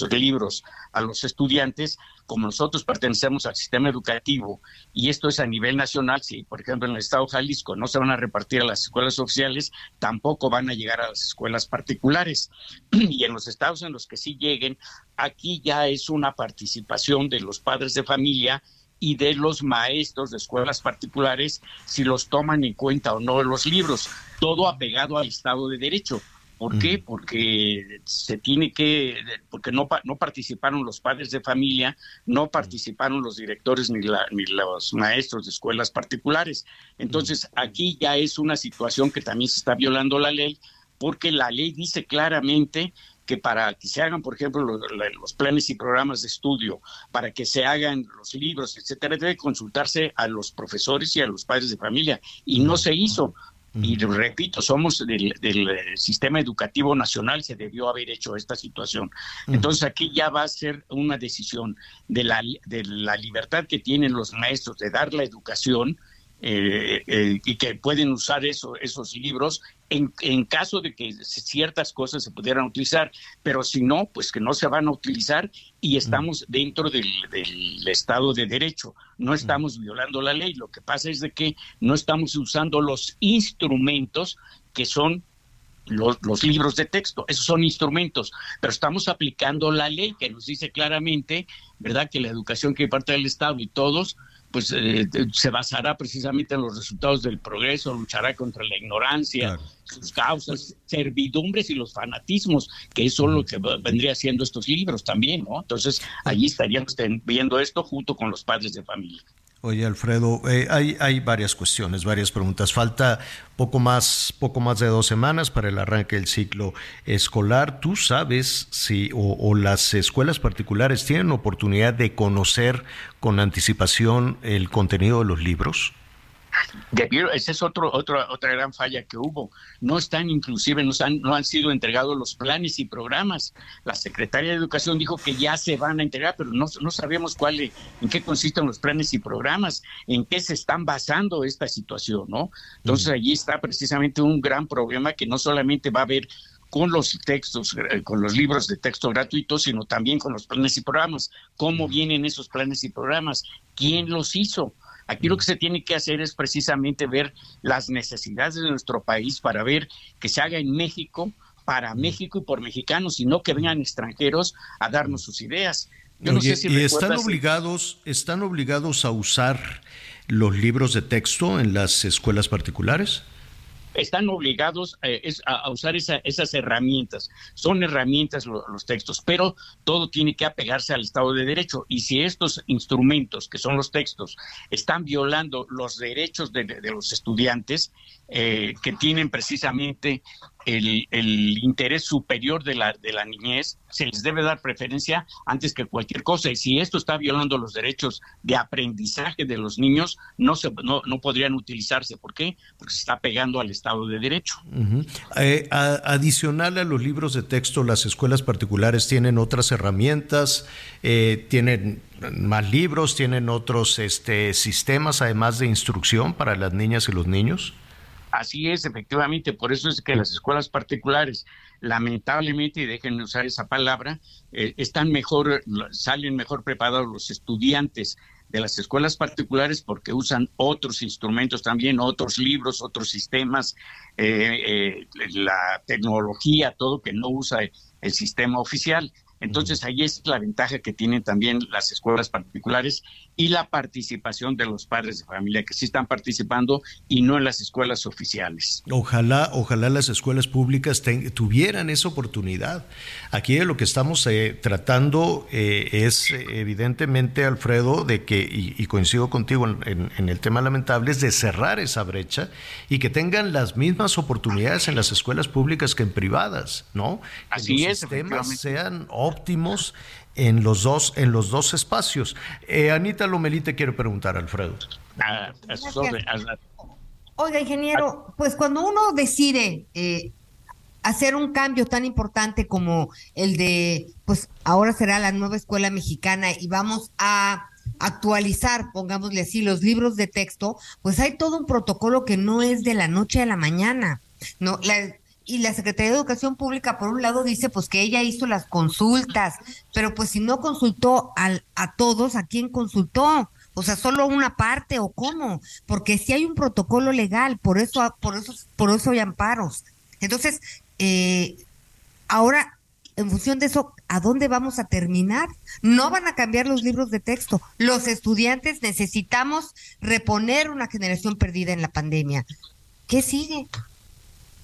libros a los estudiantes, como nosotros pertenecemos al sistema educativo y esto es a nivel nacional, si por ejemplo en el estado de Jalisco no se van a repartir a las escuelas oficiales, tampoco van a llegar a las escuelas particulares. Y en los estados en los que sí lleguen, aquí ya es una participación de los padres de familia y de los maestros de escuelas particulares si los toman en cuenta o no los libros, todo apegado al Estado de Derecho. ¿Por qué? Porque se tiene que, porque no, no participaron los padres de familia, no participaron los directores ni, ni los maestros de escuelas particulares. Entonces, aquí ya es una situación que también se está violando la ley, porque la ley dice claramente que para que se hagan, por ejemplo, los, los, planes y programas de estudio, para que se hagan los libros, etcétera, debe consultarse a los profesores y a los padres de familia. Y no se hizo. Y repito, somos del, eh, sistema educativo nacional, se debió haber hecho esta situación. Entonces aquí ya va a ser una decisión de la, de la libertad que tienen los maestros de dar la educación eh, eh, y que pueden usar eso, esos libros en, en, caso de que ciertas cosas se pudieran utilizar, pero si no, pues que no se van a utilizar y estamos dentro del, del, Estado de Derecho, no estamos violando la ley, lo que pasa es de que no estamos usando los instrumentos que son los, los, libros de texto, esos son instrumentos, pero estamos aplicando la ley que nos dice claramente, ¿verdad?, que la educación que parte del Estado y todos pues eh, se basará precisamente en los resultados del progreso, luchará contra la ignorancia, sus causas, servidumbres y los fanatismos, que eso es lo que vendría siendo estos libros también, ¿no? Entonces, allí estaríamos viendo esto junto con los padres de familia. Oye, Alfredo, eh, hay, hay varias cuestiones, varias preguntas. Falta poco más, poco más de dos semanas para el arranque del ciclo escolar. ¿Tú sabes si o, o las escuelas particulares tienen oportunidad de conocer con anticipación el contenido de los libros? Esa es otro, otra otra gran falla que hubo. No están, inclusive, no han, no han sido entregados los planes y programas. La Secretaría de Educación dijo que ya se van a entregar, pero no, no sabemos cuál, en qué consisten los planes y programas, en qué se están basando esta situación, ¿no? Entonces allí está precisamente un gran problema que no solamente va a haber con los textos, eh, con los libros de texto gratuitos, sino también con los planes y programas. ¿Cómo vienen esos planes y programas? ¿Quién los hizo? Aquí lo que se tiene que hacer es precisamente ver las necesidades de nuestro país para ver que se haga en México, para México y por mexicanos, y no que vengan extranjeros a darnos sus ideas. Yo no sé si y están obligados, están obligados a usar los libros de texto en las escuelas particulares están obligados eh, a, usar esas herramientas. Son herramientas los textos, pero todo tiene que apegarse al Estado de Derecho. Y si estos instrumentos, que son los textos, están violando los derechos de los estudiantes, eh, que tienen precisamente el, interés superior de la, de la niñez, se les debe dar preferencia antes que cualquier cosa. Y si esto está violando los derechos de aprendizaje de los niños, no, se, no, no podrían utilizarse. ¿Por qué? Porque se está pegando al Estado de Derecho. Eh, adicional a los libros de texto, las escuelas particulares tienen otras herramientas, eh, tienen más libros, tienen otros este, sistemas, además de instrucción para las niñas y los niños. Así es, efectivamente, por eso es que las escuelas particulares, lamentablemente, y déjenme usar esa palabra, eh, están mejor, salen mejor preparados los estudiantes de las escuelas particulares porque usan otros instrumentos también, otros libros, otros sistemas, eh, eh, la tecnología, todo que no usa el sistema oficial. Entonces, ahí es la ventaja que tienen también las escuelas particulares y la participación de los padres de familia que sí están participando y no en las escuelas oficiales. Ojalá, ojalá las escuelas públicas tuvieran esa oportunidad. Aquí de lo que estamos eh, tratando eh, es evidentemente, Alfredo, de que, y, coincido contigo en, en, el tema lamentable, es de cerrar esa brecha y que tengan las mismas oportunidades en las escuelas públicas que en privadas, ¿no? Así que los sistemas sean óptimos en los dos, en los dos espacios. Eh, Anita Lomelí te quiero preguntar, Alfredo. Ah, Oiga, ingeniero, pues cuando uno decide eh, hacer un cambio tan importante como el de, pues ahora será la nueva escuela mexicana y vamos a actualizar, pongámosle así, los libros de texto, pues hay todo un protocolo que no es de la noche a la mañana. No, la, y la Secretaría de Educación Pública, por un lado, dice pues que ella hizo las consultas, pero pues si no consultó al, a todos, ¿a quién consultó? O sea, solo una parte o cómo? Porque si hay un protocolo legal, por eso, por eso, por eso hay amparos. Entonces, eh, ahora, en función de eso, ¿a dónde vamos a terminar? No van a cambiar los libros de texto. Los estudiantes necesitamos reponer una generación perdida en la pandemia. ¿Qué sigue?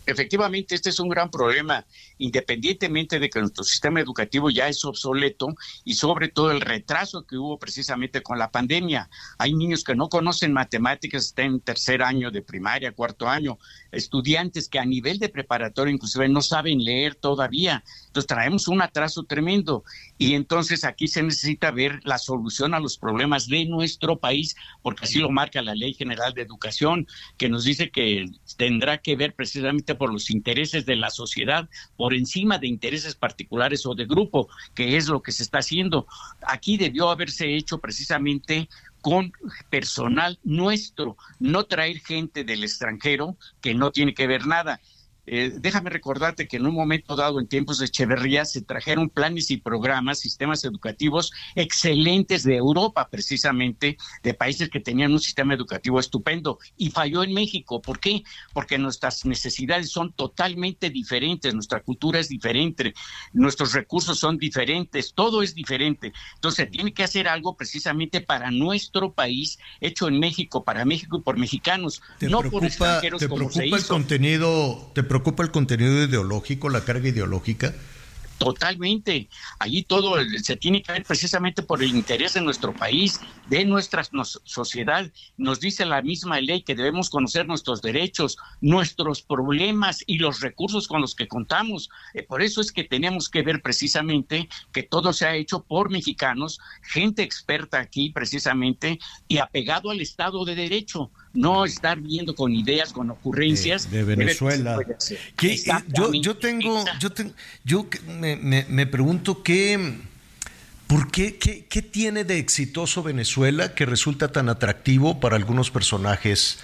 Efectivamente este es un gran problema, independientemente de que nuestro sistema educativo ya es obsoleto y sobre todo el retraso que hubo precisamente con la pandemia. Hay niños que no conocen matemáticas, están en tercer año de primaria, cuarto año, estudiantes que a nivel de preparatoria inclusive no saben leer todavía. Entonces traemos un atraso tremendo y entonces aquí se necesita ver la solución a los problemas de nuestro país, porque así lo marca la Ley General de Educación, que nos dice que tendrá que ver precisamente por los intereses de la sociedad, por encima de intereses particulares o de grupo, que es lo que se está haciendo. Aquí debió haberse hecho precisamente con personal nuestro, no traer gente del extranjero que no tiene que ver nada. Eh, déjame recordarte que en un momento dado, en tiempos de Echeverría, se trajeron planes y programas, sistemas educativos excelentes de Europa, precisamente, de países que tenían un sistema educativo estupendo, y falló en México. ¿Por qué? Porque nuestras necesidades son totalmente diferentes, nuestra cultura es diferente, nuestros recursos son diferentes, todo es diferente. Entonces, tiene que hacer algo precisamente para nuestro país, hecho en México, para México y por mexicanos, no por extranjeros como se hizo. el contenido? ¿Te preocupa el contenido ideológico, la carga ideológica? Totalmente. Allí todo se tiene que ver precisamente por el interés de nuestro país, de nuestra sociedad. Nos dice la misma ley que debemos conocer nuestros derechos, nuestros problemas y los recursos con los que contamos. Eh, por eso es que tenemos que ver precisamente que todo se ha hecho por mexicanos, gente experta aquí precisamente y apegado al Estado de Derecho no estar viendo con ideas, con ocurrencias de, Venezuela. yo, yo tengo, yo yo me, me, pregunto qué, ¿por qué, qué, qué tiene de exitoso Venezuela que resulta tan atractivo para algunos personajes?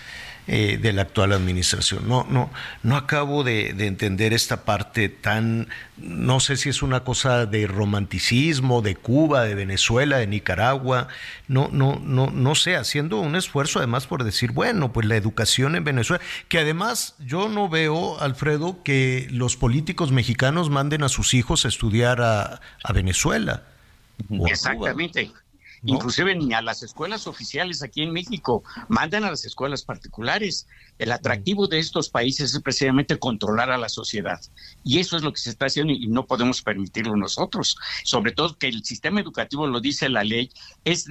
Eh, de la actual administración. No, no, no acabo de, entender esta parte tan, no sé si es una cosa de romanticismo, de Cuba, de Venezuela, de Nicaragua, no, no, no, no sé, haciendo un esfuerzo además por decir, bueno, pues la educación en Venezuela, que además yo no veo, Alfredo, que los políticos mexicanos manden a sus hijos a estudiar a, Venezuela. Exactamente. Inclusive ni a las escuelas oficiales aquí en México, mandan a las escuelas particulares. El atractivo de estos países es precisamente controlar a la sociedad. Y eso es lo que se está haciendo y no podemos permitirlo nosotros. Sobre todo que el sistema educativo, lo dice la ley, es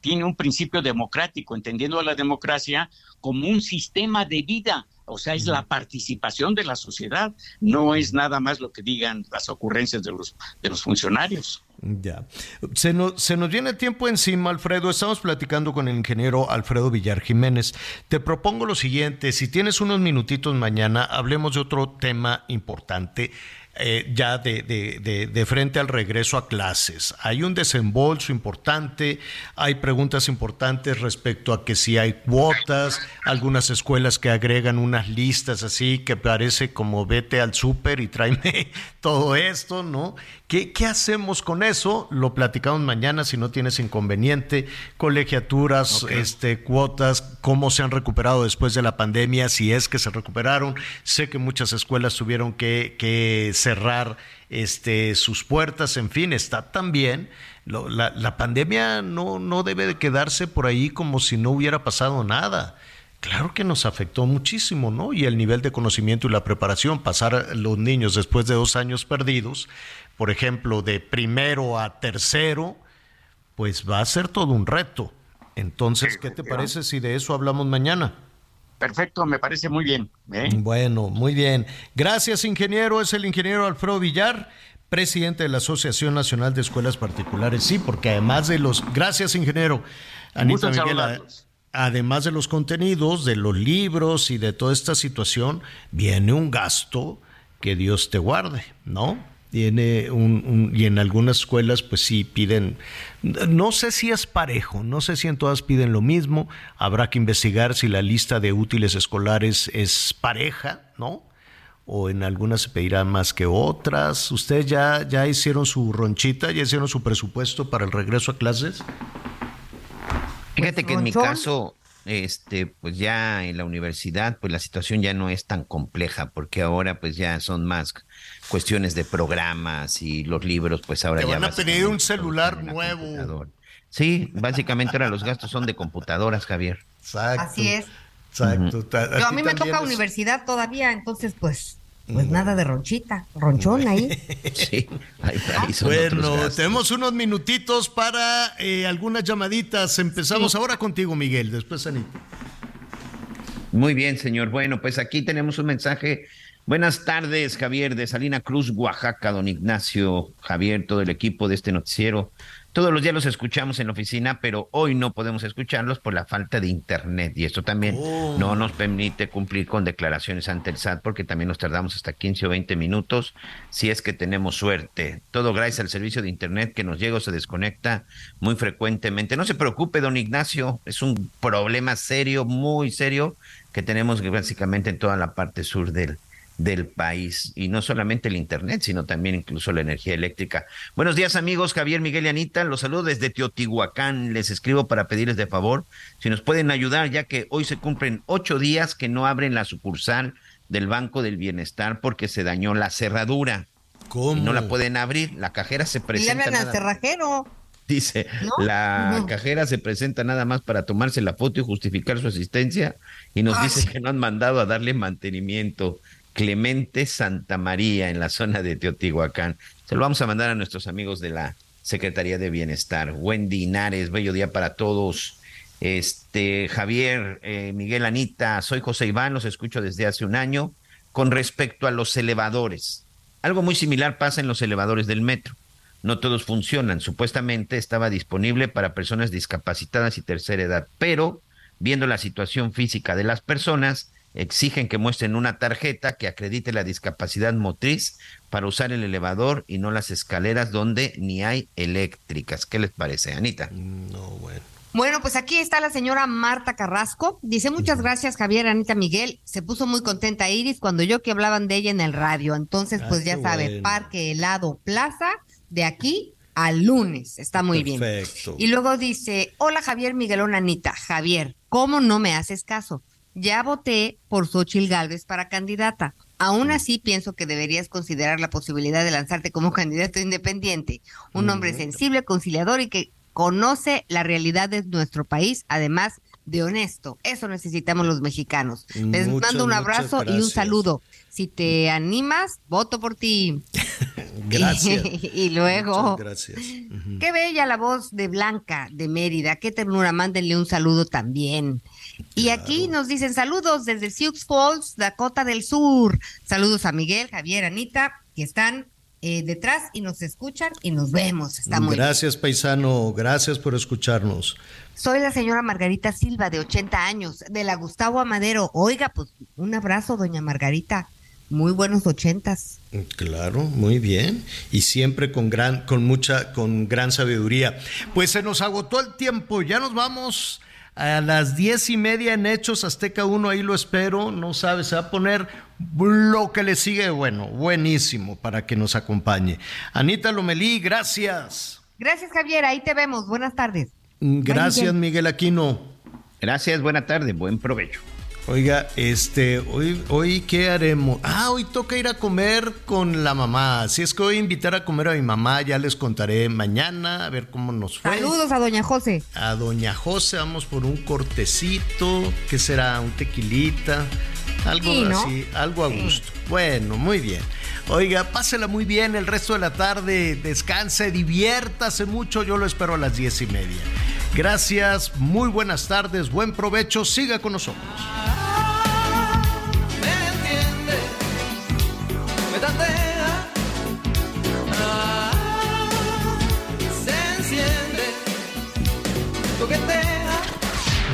tiene un principio democrático, entendiendo a la democracia como un sistema de vida o sea, es la participación de la sociedad, no es nada más lo que digan las ocurrencias de los, de los funcionarios. Ya. Se nos, viene tiempo encima, Alfredo. Estamos platicando con el ingeniero Alfredo Villar Jiménez. Te propongo lo siguiente, si tienes unos minutitos mañana, hablemos de otro tema importante. Eh, ya de, de, de, frente al regreso a clases. Hay un desembolso importante, hay preguntas importantes respecto a que si hay cuotas, algunas escuelas que agregan unas listas así que parece como vete al súper y tráeme todo esto, ¿no? ¿Qué, ¿Qué, hacemos con eso? Lo platicamos mañana si no tienes inconveniente. Colegiaturas, este, cuotas, cómo se han recuperado después de la pandemia, si es que se recuperaron. Sé que muchas escuelas tuvieron que, que cerrar este, sus puertas, en fin, está también. la, la pandemia no, no debe de quedarse por ahí como si no hubiera pasado nada. Claro que nos afectó muchísimo, ¿no? Y el nivel de conocimiento y la preparación, pasar los niños después de dos años perdidos, por ejemplo, de primero a tercero, pues va a ser todo un reto. Entonces, ¿qué te parece si de eso hablamos mañana? Perfecto, me parece muy bien. ¿eh? Bueno, muy bien. Gracias, ingeniero. Es el ingeniero Alfredo Villar, presidente de la Asociación Nacional de Escuelas Particulares. Sí, porque además de los... Gracias, ingeniero. Anita Miguel, además de los contenidos, de los libros y de toda esta situación, viene un gasto que Dios te guarde, ¿no? Tiene un, y en algunas escuelas pues sí piden, no sé si es parejo, no sé si en todas piden lo mismo, habrá que investigar si la lista de útiles escolares es pareja, ¿no? O en algunas se pedirá más que otras. ¿Ustedes ya, ya hicieron su ronchita, ya hicieron su presupuesto para el regreso a clases? Fíjate que en mi caso, este, pues ya en la universidad, pues la situación ya no es tan compleja, porque ahora pues ya son más cuestiones de programas y los libros, pues ahora ya. Van a tener un celular nuevo. Sí, básicamente ahora los gastos son de computadoras, Javier. Exacto. Así es. Exacto. a mí me toca universidad todavía, entonces pues pues mm. nada de ronchita, ronchón ahí. sí, ahí, Bueno, tenemos unos minutitos para eh, algunas llamaditas. Empezamos ahora contigo, Miguel, después Anita. Muy bien, señor. Bueno, pues aquí tenemos un mensaje Buenas tardes, Javier, de Salina Cruz, Oaxaca, don Ignacio, Javier, todo el equipo de este noticiero. Todos los días los escuchamos en la oficina, pero hoy no podemos escucharlos por la falta de internet. Y esto también oh. no nos permite cumplir con declaraciones ante el SAT, porque también nos tardamos hasta 15 o 20 minutos si es que tenemos suerte. Todo gracias al servicio de internet que nos llega o se desconecta muy frecuentemente. No se preocupe, don Ignacio, es un problema serio, muy serio, que tenemos básicamente en toda la parte sur del del país. Y no solamente el Internet, sino también incluso la energía eléctrica. Buenos días amigos, Javier, Miguel y Anita. Los saludo desde Teotihuacán. Les escribo para pedirles de favor si nos pueden ayudar, ya que hoy se cumplen ocho días que no abren la sucursal del Banco del Bienestar porque se dañó la cerradura. ¿Cómo? no la pueden abrir. La cajera se presenta. Y al cerrajero. Dice, la cajera se presenta nada más para tomarse la foto y justificar su asistencia y nos dice que no han mandado a darle mantenimiento Clemente Santa María en la zona de Teotihuacán. Se lo vamos a mandar a nuestros amigos de la Secretaría de Bienestar. Wendy Inares, bello día para todos. Este, Javier, eh, Miguel Anita, soy José Iván, los escucho desde hace un año. Con respecto a los elevadores, algo muy similar pasa en los elevadores del metro. No todos funcionan. Supuestamente estaba disponible para personas discapacitadas y tercera edad, pero viendo la situación física de las personas, exigen que muestren una tarjeta que acredite la discapacidad motriz para usar el elevador y no las escaleras donde ni hay eléctricas. ¿Qué les parece, Anita? No, bueno. Bueno, pues aquí está la señora Marta Carrasco. Dice muchas gracias, Javier, Anita Miguel. Se puso muy contenta Iris cuando yo que hablaban de ella en el radio. Entonces, pues ya sabe, Parque Helado Plaza, de aquí al lunes. Está muy bien. Y luego dice, hola Javier Miguelón Anita. Javier, ¿cómo no me haces caso? Ya voté por Xochil Gálvez para candidata. Aún así, pienso que deberías considerar la posibilidad de lanzarte como candidato independiente. Un hombre sensible, conciliador y que conoce la realidad de nuestro país, además de honesto. Eso necesitamos los mexicanos. Les mando un abrazo y un saludo. Si te animas, voto por ti. gracias. y luego, gracias. qué bella la voz de Blanca de Mérida. Qué ternura. Mándenle un saludo también. Y aquí nos dicen saludos desde Sioux Falls, Dakota del Sur. Saludos a Miguel, Javier, Anita, que están eh, detrás y nos escuchan y nos vemos. Está muy gracias, paisano. Gracias por escucharnos. Soy la señora Margarita Silva, de 80 años, de la Gustavo Amadero. Oiga, pues un abrazo, doña Margarita. Muy buenos ochentas. Claro, muy bien. Y siempre con gran, con mucha, con gran sabiduría. Pues se nos agotó el tiempo. Ya nos vamos a las diez y media en Hechos Azteca 1, ahí lo espero, no sabe, se va a poner lo que le sigue, bueno, buenísimo para que nos acompañe. Anita Lomelí, gracias. Gracias Javier, ahí te vemos, buenas tardes. Gracias Miguel Aquino. Gracias, buena tarde, buen provecho. Oiga, este, hoy, hoy, ¿qué haremos? Ah, hoy toca ir a comer con la mamá. Si es que voy a invitar a comer a mi mamá, ya les contaré mañana, a ver cómo nos fue. Saludos a doña José. A doña José, vamos por un cortecito, ¿qué será? Un tequilita, algo así, algo a gusto. Bueno, muy bien. Oiga, pásela muy bien el resto de la tarde, descanse, diviértase mucho, yo lo espero a las diez y media. Gracias, muy buenas tardes, buen provecho, siga con nosotros.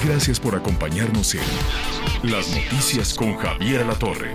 Gracias por acompañarnos en Las Noticias con Javier La Torre.